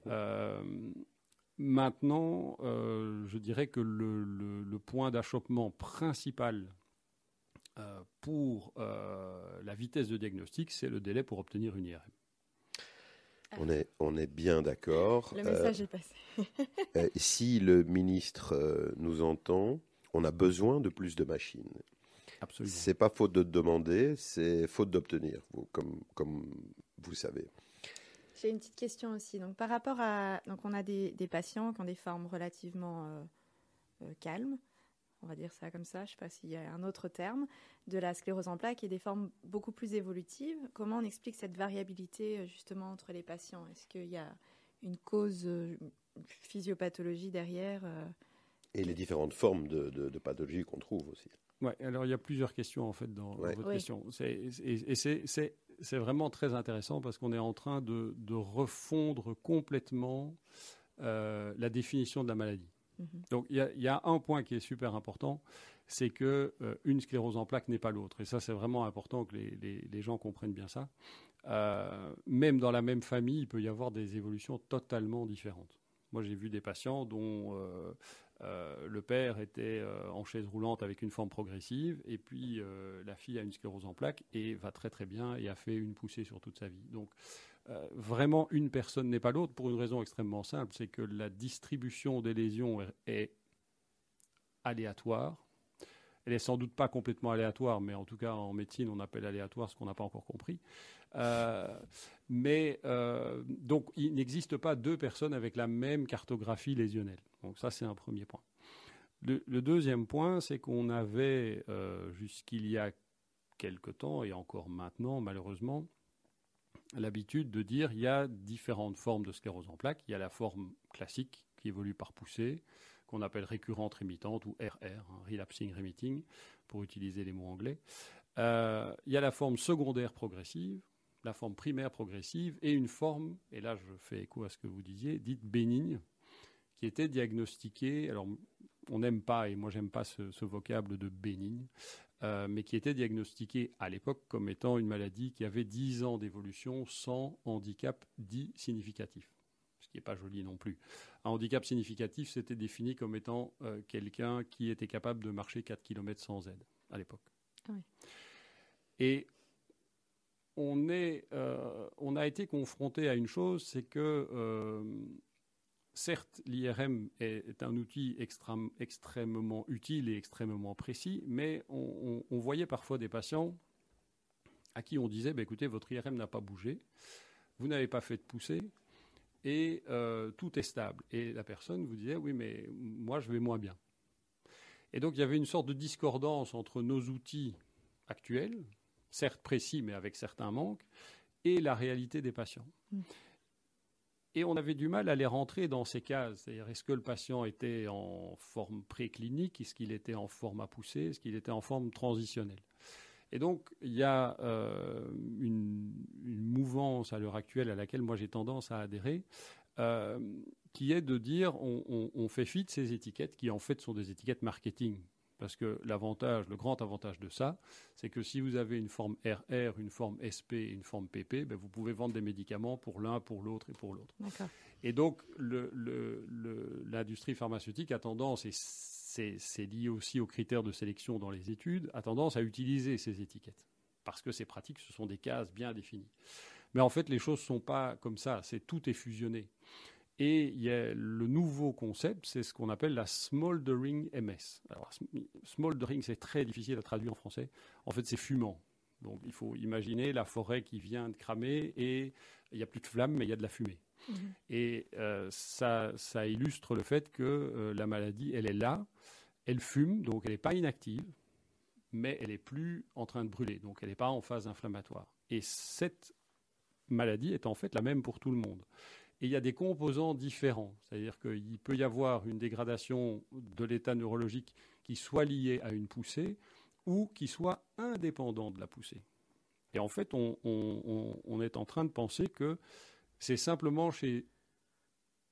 Euh, maintenant, euh, je dirais que le, le- le point d'achoppement principal pour la vitesse de diagnostic, c'est le délai pour obtenir une IRM. On est, on est bien d'accord. Le Euh, message est passé. euh, si le ministre euh, nous entend, on a besoin de plus de machines. Absolument. C'est pas faute de demander, c'est faute d'obtenir, vous- comme, comme vous savez. J'ai une petite question aussi. Donc, par rapport à. Donc, on a des, des patients qui ont des formes relativement euh, euh, calmes, on va dire ça comme ça, je ne sais pas s'il y a un autre terme, de la sclérose en plaques et des formes beaucoup plus évolutives. Comment on explique cette variabilité euh, justement entre les patients? Est-ce qu'il y a une cause, euh, une physiopathologie derrière euh, Et les différentes formes de, de, de pathologie qu'on trouve aussi. Ouais, alors il y a plusieurs questions en fait dans, votre Oui. question. Et, c'est- vraiment très intéressant parce qu'on est en train de, de refondre complètement euh, la définition de la maladie. Mhm. Donc il y, a- un point qui est super important, c'est que euh, une sclérose en plaques n'est pas l'autre. Et ça, c'est vraiment important que les, gens comprennent bien ça. Euh, même dans la même famille, il peut y avoir des évolutions totalement différentes. Moi, j'ai vu des patients dont euh, le père était en chaise roulante avec une forme progressive, et puis la fille a une sclérose en plaques et va très très bien et a fait une poussée sur toute sa vie. Donc euh, vraiment, une personne n'est pas l'autre pour une raison extrêmement simple, c'est que la distribution des lésions est, aléatoire. Elle est sans doute pas complètement aléatoire, mais en tout cas en médecine on appelle aléatoire ce qu'on n'a pas encore compris. Euh, mais euh, donc il n'existe pas deux personnes avec la même cartographie lésionnelle. Donc ça c'est un premier point. Le, le deuxième point, c'est qu'on avait jusqu'il y a quelque temps et encore maintenant malheureusement l'habitude de dire il y a différentes formes de sclérose en plaques. Il y a la forme classique qui évolue par poussée, qu'on appelle récurrente rémitante ou RR, hein, relapsing remitting, pour utiliser les mots anglais. Euh, il y a la forme secondaire progressive, la forme primaire progressive et une forme, et là je fais écho à ce que vous disiez, dite bénigne, qui était diagnostiquée, alors on n'aime pas, et moi j'aime pas ce, ce vocable de bénigne, euh, mais qui était diagnostiquée à l'époque comme étant une maladie qui avait 10 ans d'évolution sans handicap dit significatif. Ce qui n'est pas joli non plus. Un handicap significatif, c'était défini comme étant euh, quelqu'un qui était capable de marcher 4 km sans aide à l'époque. Ah oui. Et on, est, euh, on a été confronté à une chose, c'est que certes, l'IRM est, un outil extrême- extrêmement utile et extrêmement précis, mais on voyait parfois des patients à qui on disait, bah, écoutez, votre IRM n'a pas bougé, vous n'avez pas fait de poussée, et euh, tout est stable. Et la personne vous disait, oui, mais moi, je vais moins bien. Et donc, il y avait une sorte de discordance entre nos outils actuels, certes précis, mais avec certains manques, et la réalité des patients. Mm. Et on avait du mal à les rentrer dans ces cases. C'est-à-dire, est-ce que le patient était en forme préclinique? Est-ce qu'il était en forme à pousser? Est-ce qu'il était en forme transitionnelle? Et donc, il y a euh, une, mouvance à l'heure actuelle à laquelle moi j'ai tendance à adhérer, euh, qui est de dire on, on- on fait fi de ces étiquettes qui en fait sont des étiquettes marketing. Parce que l'avantage, le grand avantage de ça, c'est que si vous avez une forme RR, une forme SP et une forme PP, ben, vous pouvez vendre des médicaments pour l'un, pour l'autre et pour l'autre. Et donc, l'industrie pharmaceutique a tendance, et c'est lié aussi aux critères de sélection dans les études, a tendance à utiliser ces étiquettes. Parce que c'est pratique, ce sont des cases bien définies. Mais en fait, les choses ne sont pas comme ça, c'est tout est fusionné. Et il y a le nouveau concept, c'est ce qu'on appelle la smoldering MS. Alors, sm- smoldering, c'est très difficile à traduire en français. En fait, c'est fumant. Donc, il faut imaginer la forêt qui vient de cramer et il n'y a plus de flamme, mais il y a de la fumée. Mhm. Et euh, ça, ça illustre le fait que euh, la maladie, elle est là, elle fume, donc elle n'est pas inactive, mais elle n'est plus en train de brûler, donc elle n'est pas en phase inflammatoire. Et cette maladie est en fait la même pour tout le monde. Et il y a des composants différents, c'est-à-dire qu'il peut y avoir une dégradation de l'état neurologique qui soit liée à une poussée ou qui soit indépendante de la poussée. Et en fait, on, on- est en train de penser que c'est simplement chez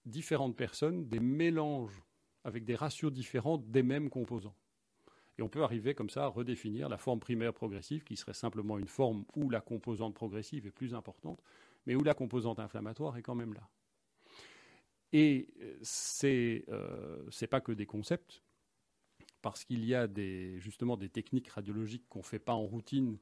différentes personnes des mélanges avec des ratios différents des mêmes composants. Et on peut arriver comme ça à redéfinir la forme primaire progressive, qui serait simplement une forme où la composante progressive est plus importante, mais où la composante inflammatoire est quand même là. Et euh, c'est euh, c'est pas que des concepts, parce qu'il y a des, justement des techniques radiologiques qu'on ne fait pas en routine,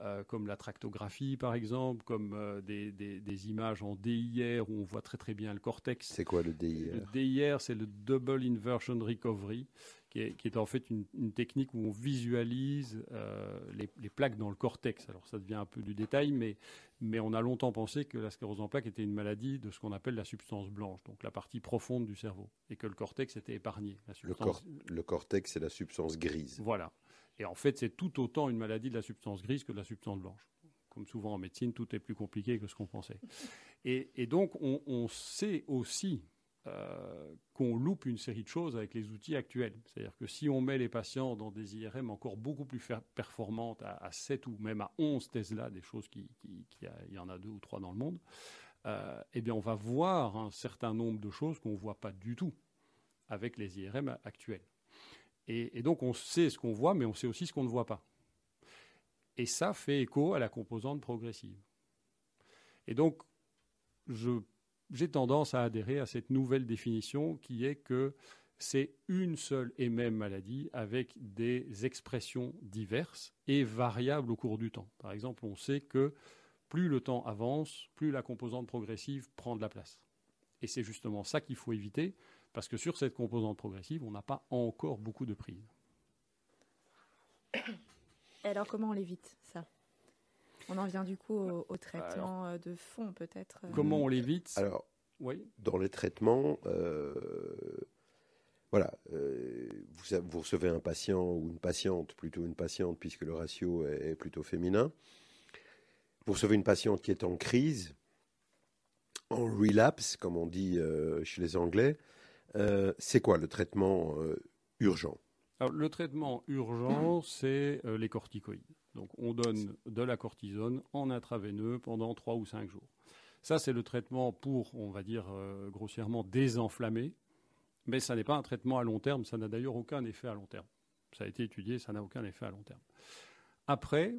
euh, comme la tractographie par exemple, comme euh, des, des- des images en DIR où on voit très très bien le cortex. C'est quoi le DIR Le DIR, c'est le Double Inversion Recovery, qui est, qui est en fait une, une technique où on visualise euh, les, les plaques dans le cortex. Alors ça devient un peu du détail, mais, mais on a longtemps pensé que la sclérose en plaques était une maladie de ce qu'on appelle la substance blanche, donc la partie profonde du cerveau, et que le cortex était épargné. La le, cor- le cortex, c'est la substance grise. voilà. Et en fait, c'est tout autant une maladie de la substance grise que de la substance blanche. Comme souvent en médecine, tout est plus compliqué que ce qu'on pensait. Et, et donc, on, on sait aussi euh, qu'on loupe une série de choses avec les outils actuels. C'est-à-dire que si on met les patients dans des IRM encore beaucoup plus performantes, à, à 7 ou même à 11 Tesla, des choses qui, il y en a deux ou trois dans le monde, euh, eh bien, on va voir un certain nombre de choses qu'on ne voit pas du tout avec les IRM actuels. Et, et donc on sait ce qu'on voit, mais on sait aussi ce qu'on ne voit pas. Et ça fait écho à la composante progressive. Et donc, je- j'ai tendance à adhérer à cette nouvelle définition qui est que c'est une seule et même maladie avec des expressions diverses et variables au cours du temps. Par exemple, on sait que plus le temps avance, plus la composante progressive prend de la place. Et c'est justement ça qu'il faut éviter, parce que sur cette composante progressive, on n'a pas encore beaucoup de prise. Alors, comment on l'évite, ça? On en vient du coup au, au traitement euh, de fond, peut-être. euh. Comment on l'évite? Alors, Oui. dans les traitements, euh, voilà, euh, vous, recevez un patient ou une patiente, plutôt une patiente puisque le ratio est, est plutôt féminin. Vous recevez une patiente qui est en crise, en relapse, comme on dit euh, chez les Anglais. Euh, c'est quoi le traitement euh, urgent? Alors, le traitement urgent, c'est euh, les corticoïdes. Donc, on donne de la cortisone en intraveineux pendant 3 ou 5 jours. Ça, c'est le traitement pour, on va dire euh, grossièrement, désenflammer. Mais ça n'est pas un traitement à long terme. Ça n'a d'ailleurs aucun effet à long terme. Ça a été étudié, ça n'a aucun effet à long terme. Après,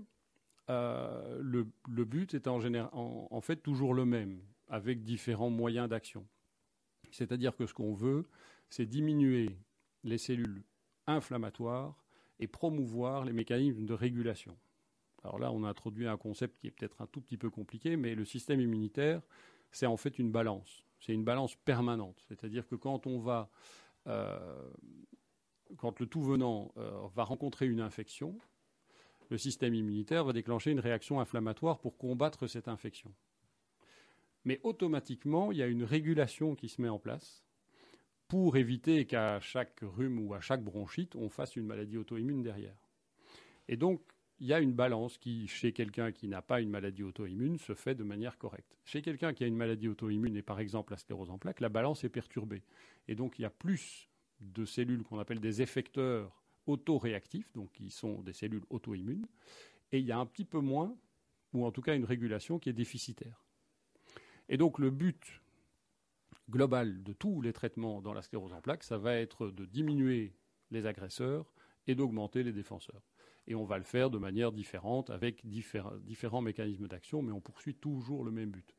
euh, le, le but est en, général, en, en fait toujours le même, avec différents moyens d'action. C'est-à-dire que ce qu'on veut, c'est diminuer les cellules inflammatoires et promouvoir les mécanismes de régulation. Alors là, on a introduit un concept qui est peut-être un tout petit peu compliqué, mais le système immunitaire, c'est en fait une balance. C'est une balance permanente. C'est-à-dire que quand on va, euh, quand le tout venant euh, va rencontrer une infection, le système immunitaire va déclencher une réaction inflammatoire pour combattre cette infection. Mais automatiquement, il y a une régulation qui se met en place pour éviter qu'à chaque rhume ou à chaque bronchite, on fasse une maladie auto-immune derrière. Et donc, il y a une balance qui, chez quelqu'un qui n'a pas une maladie auto-immune, se fait de manière correcte. Chez quelqu'un qui a une maladie auto-immune et par exemple la sclérose en plaques, la balance est perturbée. Et donc, il y a plus de cellules qu'on appelle des effecteurs autoréactifs, donc qui sont des cellules auto-immunes, et il y a un petit peu moins, ou en tout cas une régulation qui est déficitaire. Et donc, le but global de tous les traitements dans la sclérose en plaques, ça va être de diminuer les agresseurs et d'augmenter les défenseurs. Et on va le faire de manière différente, avec diffé- différents mécanismes d'action, mais on poursuit toujours le même but.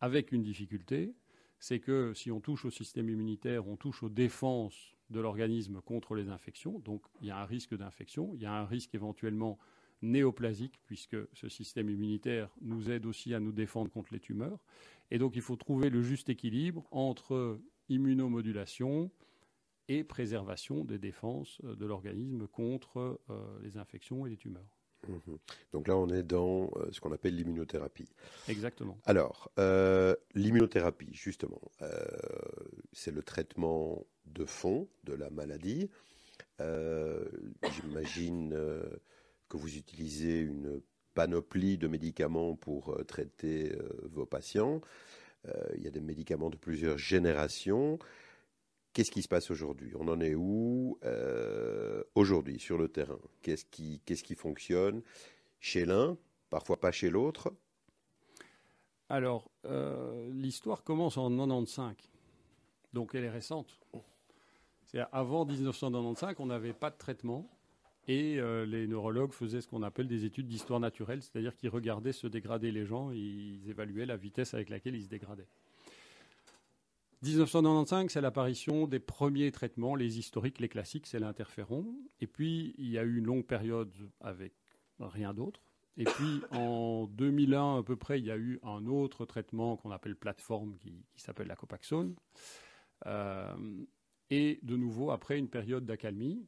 Avec une difficulté, c'est que si on touche au système immunitaire, on touche aux défenses de l'organisme contre les infections. Donc il y a un risque d'infection, il y a un risque éventuellement néoplasique, puisque ce système immunitaire nous aide aussi à nous défendre contre les tumeurs. Et donc il faut trouver le juste équilibre entre immunomodulation et préservation des défenses de l'organisme contre euh, les infections et les tumeurs. Mhm. Donc là, on est dans euh, ce qu'on appelle l'immunothérapie. Exactement. Alors, euh, l'immunothérapie, justement, c'est le traitement de fond de la maladie. J'imagine que vous utilisez une panoplie de médicaments pour euh, traiter euh, vos patients. Euh, il y a des médicaments de plusieurs générations. Qu'est-ce qui se passe aujourd'hui? On en est où aujourd'hui sur le terrain? Qu'est-ce qui, fonctionne chez l'un, parfois pas chez l'autre? Alors, l'histoire commence en 95, donc elle est récente. C'est avant 1995, on n'avait pas de traitement et euh, les neurologues faisaient ce qu'on appelle des études d'histoire naturelle, c'est-à-dire qu'ils regardaient se dégrader les gens, et ils évaluaient la vitesse avec laquelle ils se dégradaient. 1995, c'est l'apparition des premiers traitements, les historiques, les classiques, c'est l'interféron. Et puis, il y a eu une longue période avec rien d'autre. Et puis, en 2001, à peu près, il y a eu un autre traitement qu'on appelle plateforme, qui, s'appelle la Copaxone. Euh, et de nouveau, après une période d'accalmie,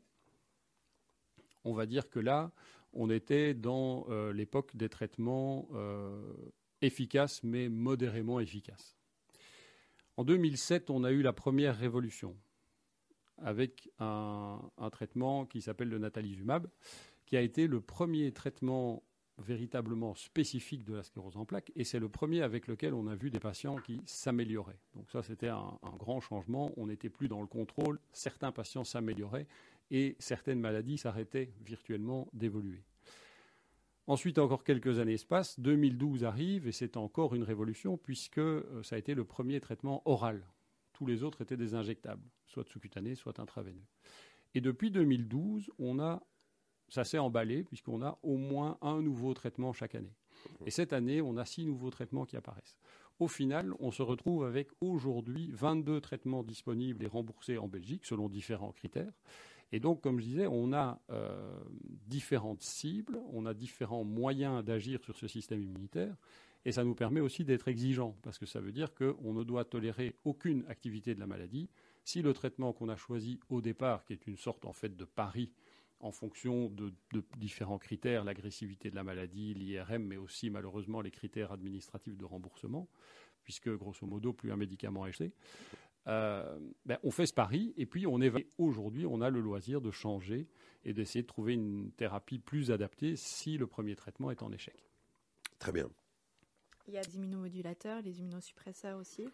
on va dire que là, on était dans euh, l'époque des traitements euh, efficaces, mais modérément efficaces. En 2007, on a eu la première révolution avec un, traitement qui s'appelle le natalizumab, qui a été le premier traitement véritablement spécifique de la sclérose en plaques, et c'est le premier avec lequel on a vu des patients qui s'amélioraient. Donc ça, c'était un grand changement. On n'était plus dans le contrôle. Certains patients s'amélioraient et certaines maladies s'arrêtaient virtuellement d'évoluer. Ensuite, encore quelques années se passent. 2012 arrive et c'est encore une révolution puisque euh, ça a été le premier traitement oral. Tous les autres étaient des injectables, soit sous-cutanés, soit intraveineux. Et depuis 2012, on a, ça s'est emballé puisqu'on a au moins un nouveau traitement chaque année. Et cette année, on a six nouveaux traitements qui apparaissent. Au final, on se retrouve avec aujourd'hui 22 traitements disponibles et remboursés en Belgique selon différents critères. Et donc, comme je disais, on a euh, différentes cibles, on a différents moyens d'agir sur ce système immunitaire, et ça nous permet aussi d'être exigeants, parce que ça veut dire qu'on ne doit tolérer aucune activité de la maladie. Si le traitement qu'on a choisi au départ, qui est une sorte en fait de pari en fonction de, différents critères, l'agressivité de la maladie, l'IRM, mais aussi malheureusement les critères administratifs de remboursement, puisque grosso modo, plus un médicament est acheté, euh, ben, on fait ce pari et puis on évalue. Aujourd'hui, on a le loisir de changer et d'essayer de trouver une thérapie plus adaptée si le premier traitement est en échec. Très bien. Il y a des immunomodulateurs, les immunosuppresseurs aussi.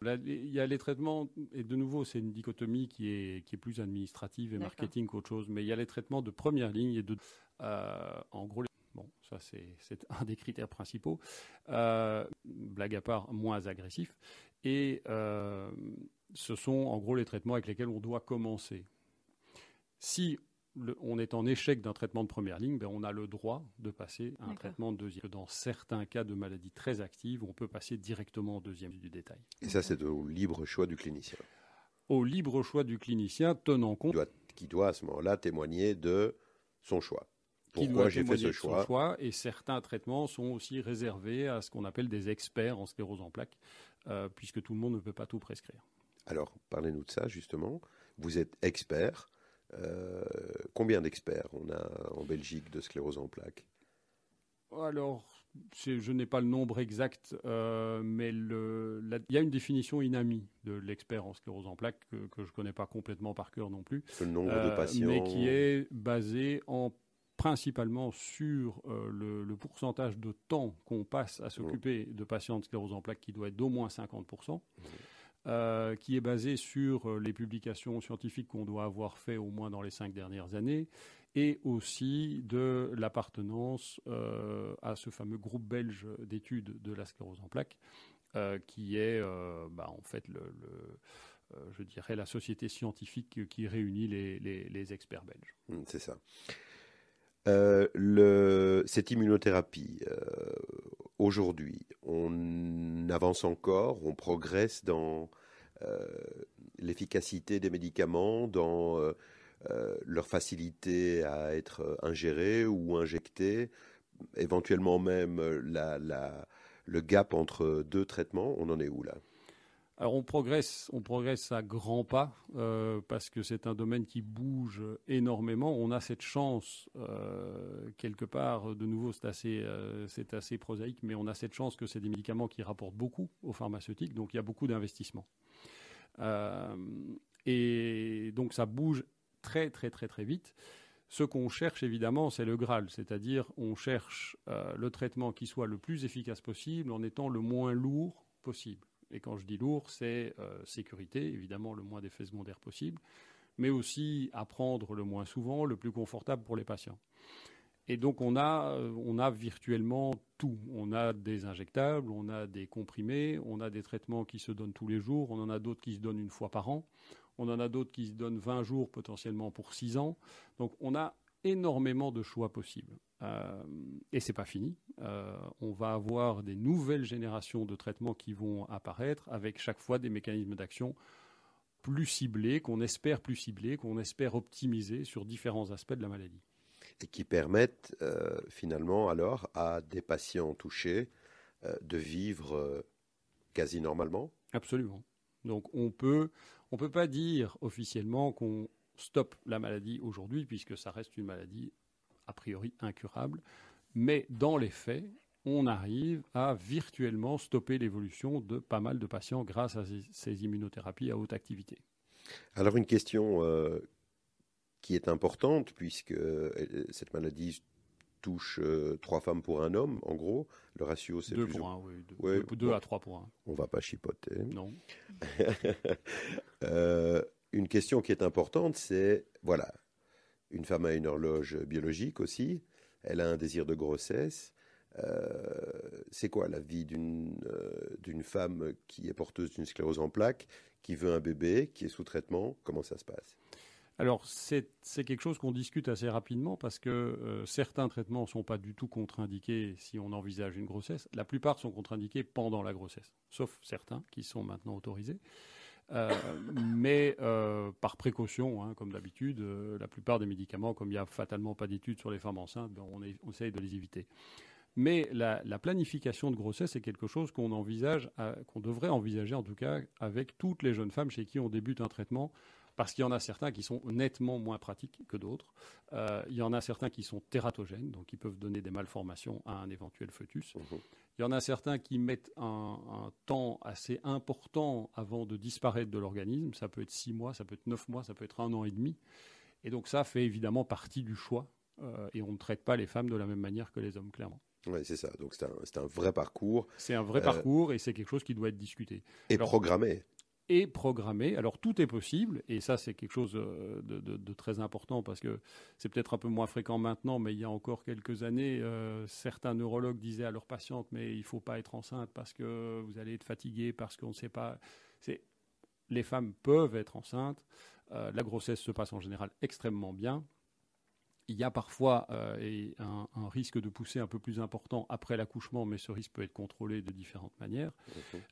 Là, il y a les traitements, et de nouveau, c'est une dichotomie qui est, qui est plus administrative et marketing qu'autre chose, mais il y a les traitements de première ligne et de. euh, en gros, les- bon, ça c'est c'est un des critères principaux. Euh, blague à part, moins agressif. Et euh, ce sont en gros les traitements avec lesquels on doit commencer. Si le- on est en échec d'un traitement de première ligne, ben, on a le droit de passer à un traitement de deuxième. Dans certains cas de maladies très actives, on peut passer directement au deuxième du détail. Et ça, c'est au libre choix du clinicien, Au libre choix du clinicien, tenant compte doit, qui doit à ce moment-là témoigner de son choix. Pourquoi j'ai fait ce choix choix. Et certains traitements sont aussi réservés à ce qu'on appelle des experts en sclérose en plaques, euh, puisque tout le monde ne peut pas tout prescrire. Alors, parlez-nous de ça, justement. Vous êtes expert. Euh, combien d'experts on a en Belgique de sclérose en plaques? Alors, je n'ai pas le nombre exact, euh, mais il y a une définition INAMI de l'expert en sclérose en plaques que, que je ne connais pas complètement par cœur non plus, Le nombre de patients mais qui est basée en principalement sur euh, le, le pourcentage de temps qu'on passe à s'occuper de patients de sclérose en plaques qui doit être d'au moins 50%, euh, qui est basé sur euh, les publications scientifiques qu'on doit avoir fait au moins dans les cinq dernières années, et aussi de l'appartenance euh, à ce fameux groupe belge d'études de la sclérose en plaques, euh, qui est bah, en fait le, le- je dirais, la société scientifique qui réunit les, les- les experts belges. Mm, C'est ça. Euh, cette immunothérapie, euh, aujourd'hui, on avance encore, on progresse dans euh, l'efficacité des médicaments, dans leur facilité à être ingérés ou injectés, éventuellement même le gap entre deux traitements, on en est où là? Alors on progresse, à grands pas euh, parce que c'est un domaine qui bouge énormément. On a cette chance euh, quelque part, de nouveau c'est assez, euh, c'est assez prosaïque, mais on a cette chance que c'est des médicaments qui rapportent beaucoup aux pharmaceutiques, donc il y a beaucoup d'investissements. Et donc ça bouge très très très très vite. Ce qu'on cherche évidemment, c'est le Graal, c'est-à-dire on cherche le traitement qui soit le plus efficace possible en étant le moins lourd possible. Et quand je dis lourd, c'est euh, sécurité, évidemment le moins d'effets secondaires possible, mais aussi à prendre le moins souvent, le plus confortable pour les patients. Et donc on a, euh, on a virtuellement tout. On a des injectables, on a des comprimés, on a des traitements qui se donnent tous les jours, on en a d'autres qui se donnent une fois par an, on en a d'autres qui se donnent 20 jours potentiellement pour 6 ans. Donc on a énormément de choix possibles. Euh, et c'est pas fini. Euh, on va avoir des nouvelles générations de traitements qui vont apparaître avec chaque fois des mécanismes d'action plus ciblés, qu'on espère plus ciblés, qu'on espère optimiser sur différents aspects de la maladie. et qui permettent euh, finalement alors à des patients touchés euh, de vivre quasi normalement? Absolument. Donc on peut, on peut pas dire officiellement qu'on stoppe la maladie aujourd'hui puisque ça reste une maladie a priori incurable, mais dans les faits, on arrive à virtuellement stopper l'évolution de pas mal de patients grâce à ces, immunothérapies à haute activité. Alors une question euh, qui est importante puisque euh, cette maladie touche euh, trois femmes pour un homme, en gros. Le ratio, c'est Deux plus pour ou- un, oui. Deux, Ouais, deux- deux bon. à trois pour un. On va pas chipoter. Non. Euh, une question qui est importante, c'est voilà, une femme a une horloge biologique aussi. Elle a un désir de grossesse. Euh, c'est quoi la vie d'une euh, d'une femme qui est porteuse d'une sclérose en plaques, qui veut un bébé, qui est sous traitement Comment ça se passe? Alors, c'est c'est quelque chose qu'on discute assez rapidement parce que euh, certains traitements ne sont pas du tout contre-indiqués si on envisage une grossesse. La plupart sont contre-indiqués pendant la grossesse, sauf certains qui sont maintenant autorisés. Euh, mais euh, par précaution, hein, comme d'habitude, euh, la plupart des médicaments, comme il n'y a fatalement pas d'études sur les femmes enceintes, ben, on, essaye de les éviter. Mais la, la planification de grossesse est quelque chose qu'on envisage, qu'on devrait envisager en tout cas avec toutes les jeunes femmes chez qui on débute un traitement parce qu'il y en a certains qui sont nettement moins pratiques que d'autres. Euh, il y en a certains qui sont tératogènes, donc qui peuvent donner des malformations à un éventuel fœtus. Mhm. Il y en a certains qui mettent un, un temps assez important avant de disparaître de l'organisme. Ça peut être six mois, ça peut être neuf mois, ça peut être un an et demi. Et donc ça fait évidemment partie du choix. Euh, et on ne traite pas les femmes de la même manière que les hommes, clairement. Oui, c'est ça. Donc c'est un, un vrai parcours C'est un vrai Euh, parcours et c'est quelque chose qui doit être discuté. et Alors- programmé. Et programmé. Alors tout est possible, et ça c'est quelque chose euh, de, très important parce que c'est peut-être un peu moins fréquent maintenant, mais il y a encore quelques années, euh, certains neurologues disaient à leurs patientes mais il faut pas être enceinte parce que vous allez être fatigué, parce qu'on ne sait pas. C'est les femmes peuvent être enceintes. Euh, la grossesse se passe en général extrêmement bien. Il y a parfois euh, un, un risque de poussée un peu plus important après l'accouchement, mais ce risque peut être contrôlé de différentes manières.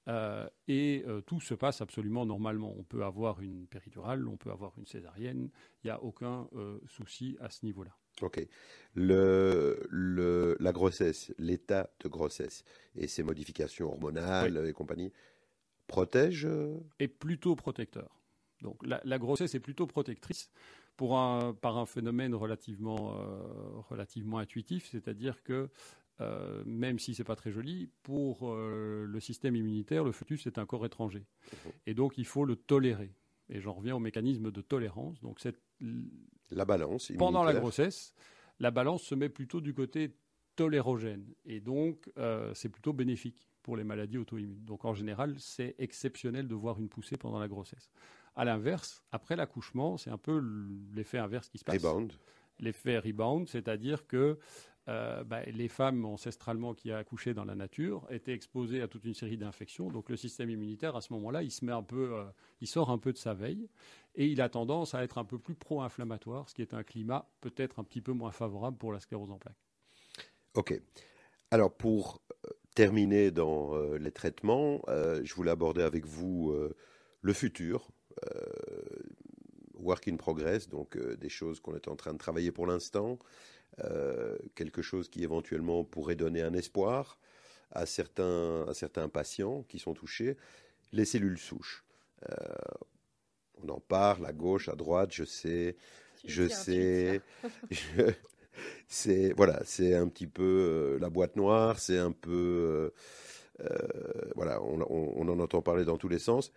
Euh, et euh, tout se passe absolument normalement. On peut avoir une péridurale, on peut avoir une césarienne. Il n'y a aucun souci à ce niveau-là. Ok. Le, le, la grossesse, l'état de grossesse et ses modifications hormonales et compagnie protègent Et plutôt protecteur. Donc la, la grossesse est plutôt protectrice pour un, par un phénomène relativement, euh, relativement intuitif, c'est-à-dire que euh, même si c'est pas très joli, pour euh, le système immunitaire, le fœtus est un corps étranger. Et donc il faut le tolérer. Et j'en reviens au mécanisme de tolérance. Donc cette, la balance pendant la immunitaire. grossesse, la balance se met plutôt du côté tolérogène. Et donc, euh, c'est plutôt bénéfique pour les maladies auto-immunes. Donc, en général, c'est exceptionnel de voir une poussée pendant la grossesse. À l'inverse, après l'accouchement, c'est un peu l'effet inverse qui se passe. Rebound. L'effet rebound, c'est-à-dire que euh, bah, les femmes ancestralement qui accouchaient dans la nature étaient exposées à toute une série d'infections. Donc le système immunitaire, à ce moment-là, il se met un peu, euh, il sort un peu de sa veille et il a tendance à être un peu plus pro-inflammatoire, ce qui est un climat peut-être un petit peu moins favorable pour la sclérose en plaques. Ok. Alors pour euh, terminer dans euh, les traitements, je voulais aborder avec vous le futur, work in progress, donc euh, des choses qu'on est en train de travailler pour l'instant, euh, quelque chose qui éventuellement pourrait donner un espoir à certains, à certains patients qui sont touchés, les cellules souches. Euh, on en parle à gauche, à droite, je sais, je sais. c'est voilà, c'est un petit peu euh, la boîte noire, c'est un peu euh, euh, voilà, on, on- on en entend parler dans tous les sens.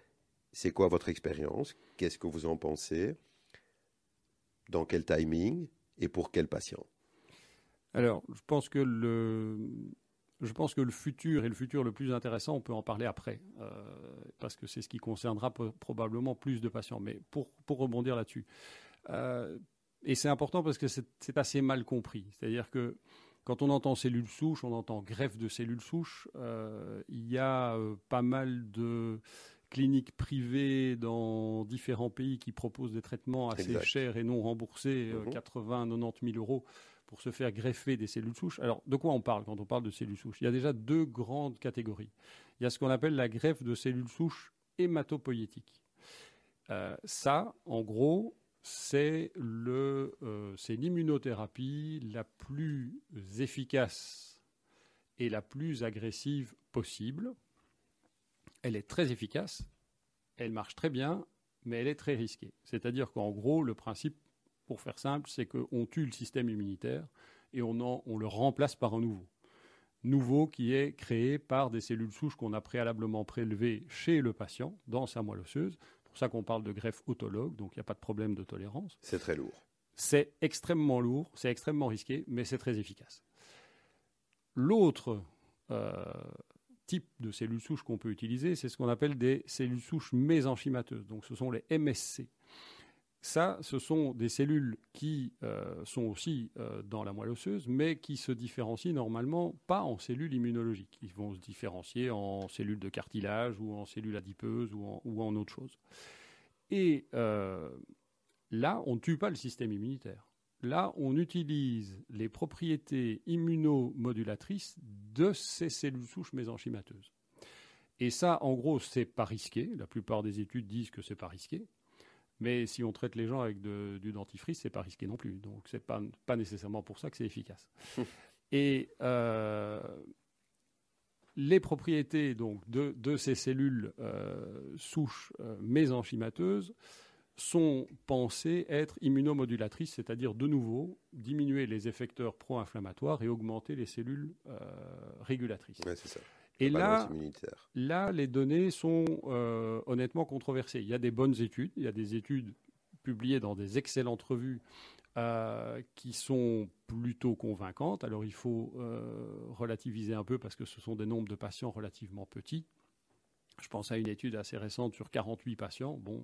C'est quoi votre expérience? Qu'est-ce que vous en pensez? Dans quel timing? Et pour quel patient? Alors, je pense que le, je pense que le futur et le futur le plus intéressant, on peut en parler après, euh, parce que c'est ce qui concernera probablement plus de patients. Mais pour, pour rebondir là-dessus, euh, et c'est important parce que c'est assez mal compris. C'est-à-dire que quand on entend cellules souches, on entend greffe de cellules souches. euh, il y a pas mal de cliniques privées dans différents pays qui proposent des traitements assez Exact. chers et non remboursés, euh, Mhm. 80, 90 000 euros pour se faire greffer des cellules souches. Alors, de quoi on parle quand on parle de cellules souches? Il y a déjà deux grandes catégories. Il y a ce qu'on appelle la greffe de cellules souches hématopoïétiques. Euh, ça, en gros, c'est euh, c'est l'immunothérapie la plus efficace et la plus agressive possible. Elle est très efficace, elle marche très bien, mais elle est très risquée. C'est-à-dire qu'en gros, le principe, pour faire simple, c'est qu'on tue le système immunitaire et on, en- on le remplace par un nouveau. Nouveau qui est créé par des cellules souches qu'on a préalablement prélevées chez le patient, dans sa moelle osseuse. C'est pour ça qu'on parle de greffe autologue, donc il n'y a pas de problème de tolérance. C'est très lourd. C'est extrêmement lourd, c'est extrêmement risqué, mais c'est très efficace. L'autre euh, type de cellules souches qu'on peut utiliser, c'est ce qu'on appelle des cellules souches mésenchymateuses. Donc ce sont les MSC. Ça, ce sont des cellules qui euh, sont aussi euh, dans la moelle osseuse, mais qui se différencient normalement pas en cellules immunologiques. Ils vont se différencier en cellules de cartilage ou en cellules adipeuses ou en, autre chose. Et euh, là, on ne tue pas le système immunitaire. Là, on utilise les propriétés immunomodulatrices de ces cellules souches mésenchymateuses. Et ça, en gros, c'est pas risqué. La plupart des études disent que c'est pas risqué. Mais si on traite les gens avec de- du dentifrice, c'est pas risqué non plus. Donc, c'est pas, pas nécessairement pour ça que c'est efficace. Et euh, les propriétés donc, de, de ces cellules euh, souches euh, mésenchymateuses sont pensées être immunomodulatrices, c'est-à-dire de nouveau diminuer les effecteurs pro-inflammatoires et augmenter les cellules euh, régulatrices. Ouais, c'est ça. Et là. Là, les données sont euh, honnêtement controversées. Il y a des bonnes études, il y a des études publiées dans des excellentes revues euh, qui sont plutôt convaincantes. Alors il faut relativiser un peu parce que ce sont des nombres de patients relativement petits. Je pense à une étude assez récente sur 48 patients. Bon,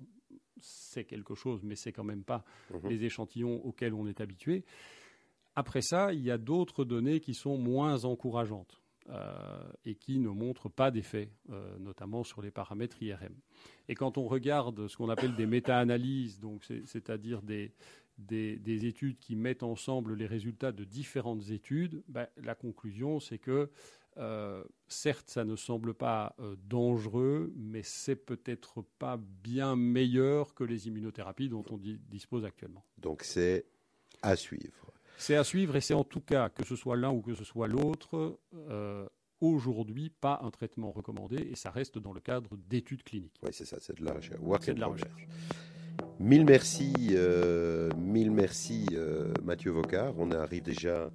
c'est quelque chose, mais c'est quand même pas Mhm. les échantillons auxquels on est habitué. Après ça, il y a d'autres données qui sont moins encourageantes euh, et qui ne montrent pas d'effet, euh, notamment sur les paramètres IRM. Et quand on regarde ce qu'on appelle des méta-analyses, donc c'est- c'est-à-dire des, des, des études qui mettent ensemble les résultats de différentes études, ben, la conclusion c'est que euh, certes, ça ne semble pas euh, dangereux, mais c'est peut-être pas bien meilleur que les immunothérapies dont on di- dispose actuellement. Donc c'est à suivre. C'est à suivre et c'est en tout cas, que ce soit l'un ou que ce soit l'autre, euh, aujourd'hui pas un traitement recommandé et ça reste dans le cadre d'études cliniques. Oui, c'est ça, c'est de la recherche. C'est de la recherche. Mille merci, mille merci Mathieu Vocard. On arrive déjà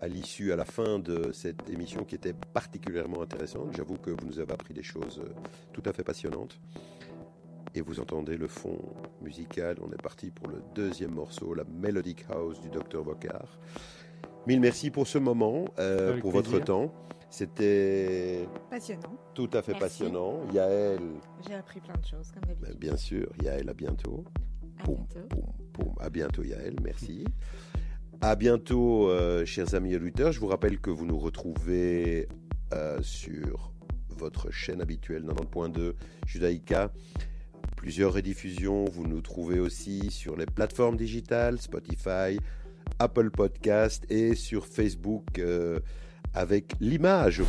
à l'issue, à la fin de cette émission qui était particulièrement intéressante. J'avoue que vous nous avez appris des choses euh, tout à fait passionnantes. Et vous entendez le fond musical. On est parti pour le deuxième morceau, la Melodic House du Dr Vocard. Mille merci pour ce moment, euh, pour plaisir. votre temps. C'était Passionnant. tout à fait Merci. passionnant. Yael, J'ai appris plein de choses, comme ben, d'habitude. bien sûr, Yael, à bientôt. À Boum, bientôt. boum, boum. À bientôt, Yael. Merci. À bientôt, euh, chers amis auditeurs. Je vous rappelle que vous nous retrouvez euh, sur votre chaîne habituelle 90.2 Judaïka. Plusieurs rediffusions. Vous nous trouvez aussi sur les plateformes digitales, Spotify, Apple Podcast et sur Facebook euh, avec l'image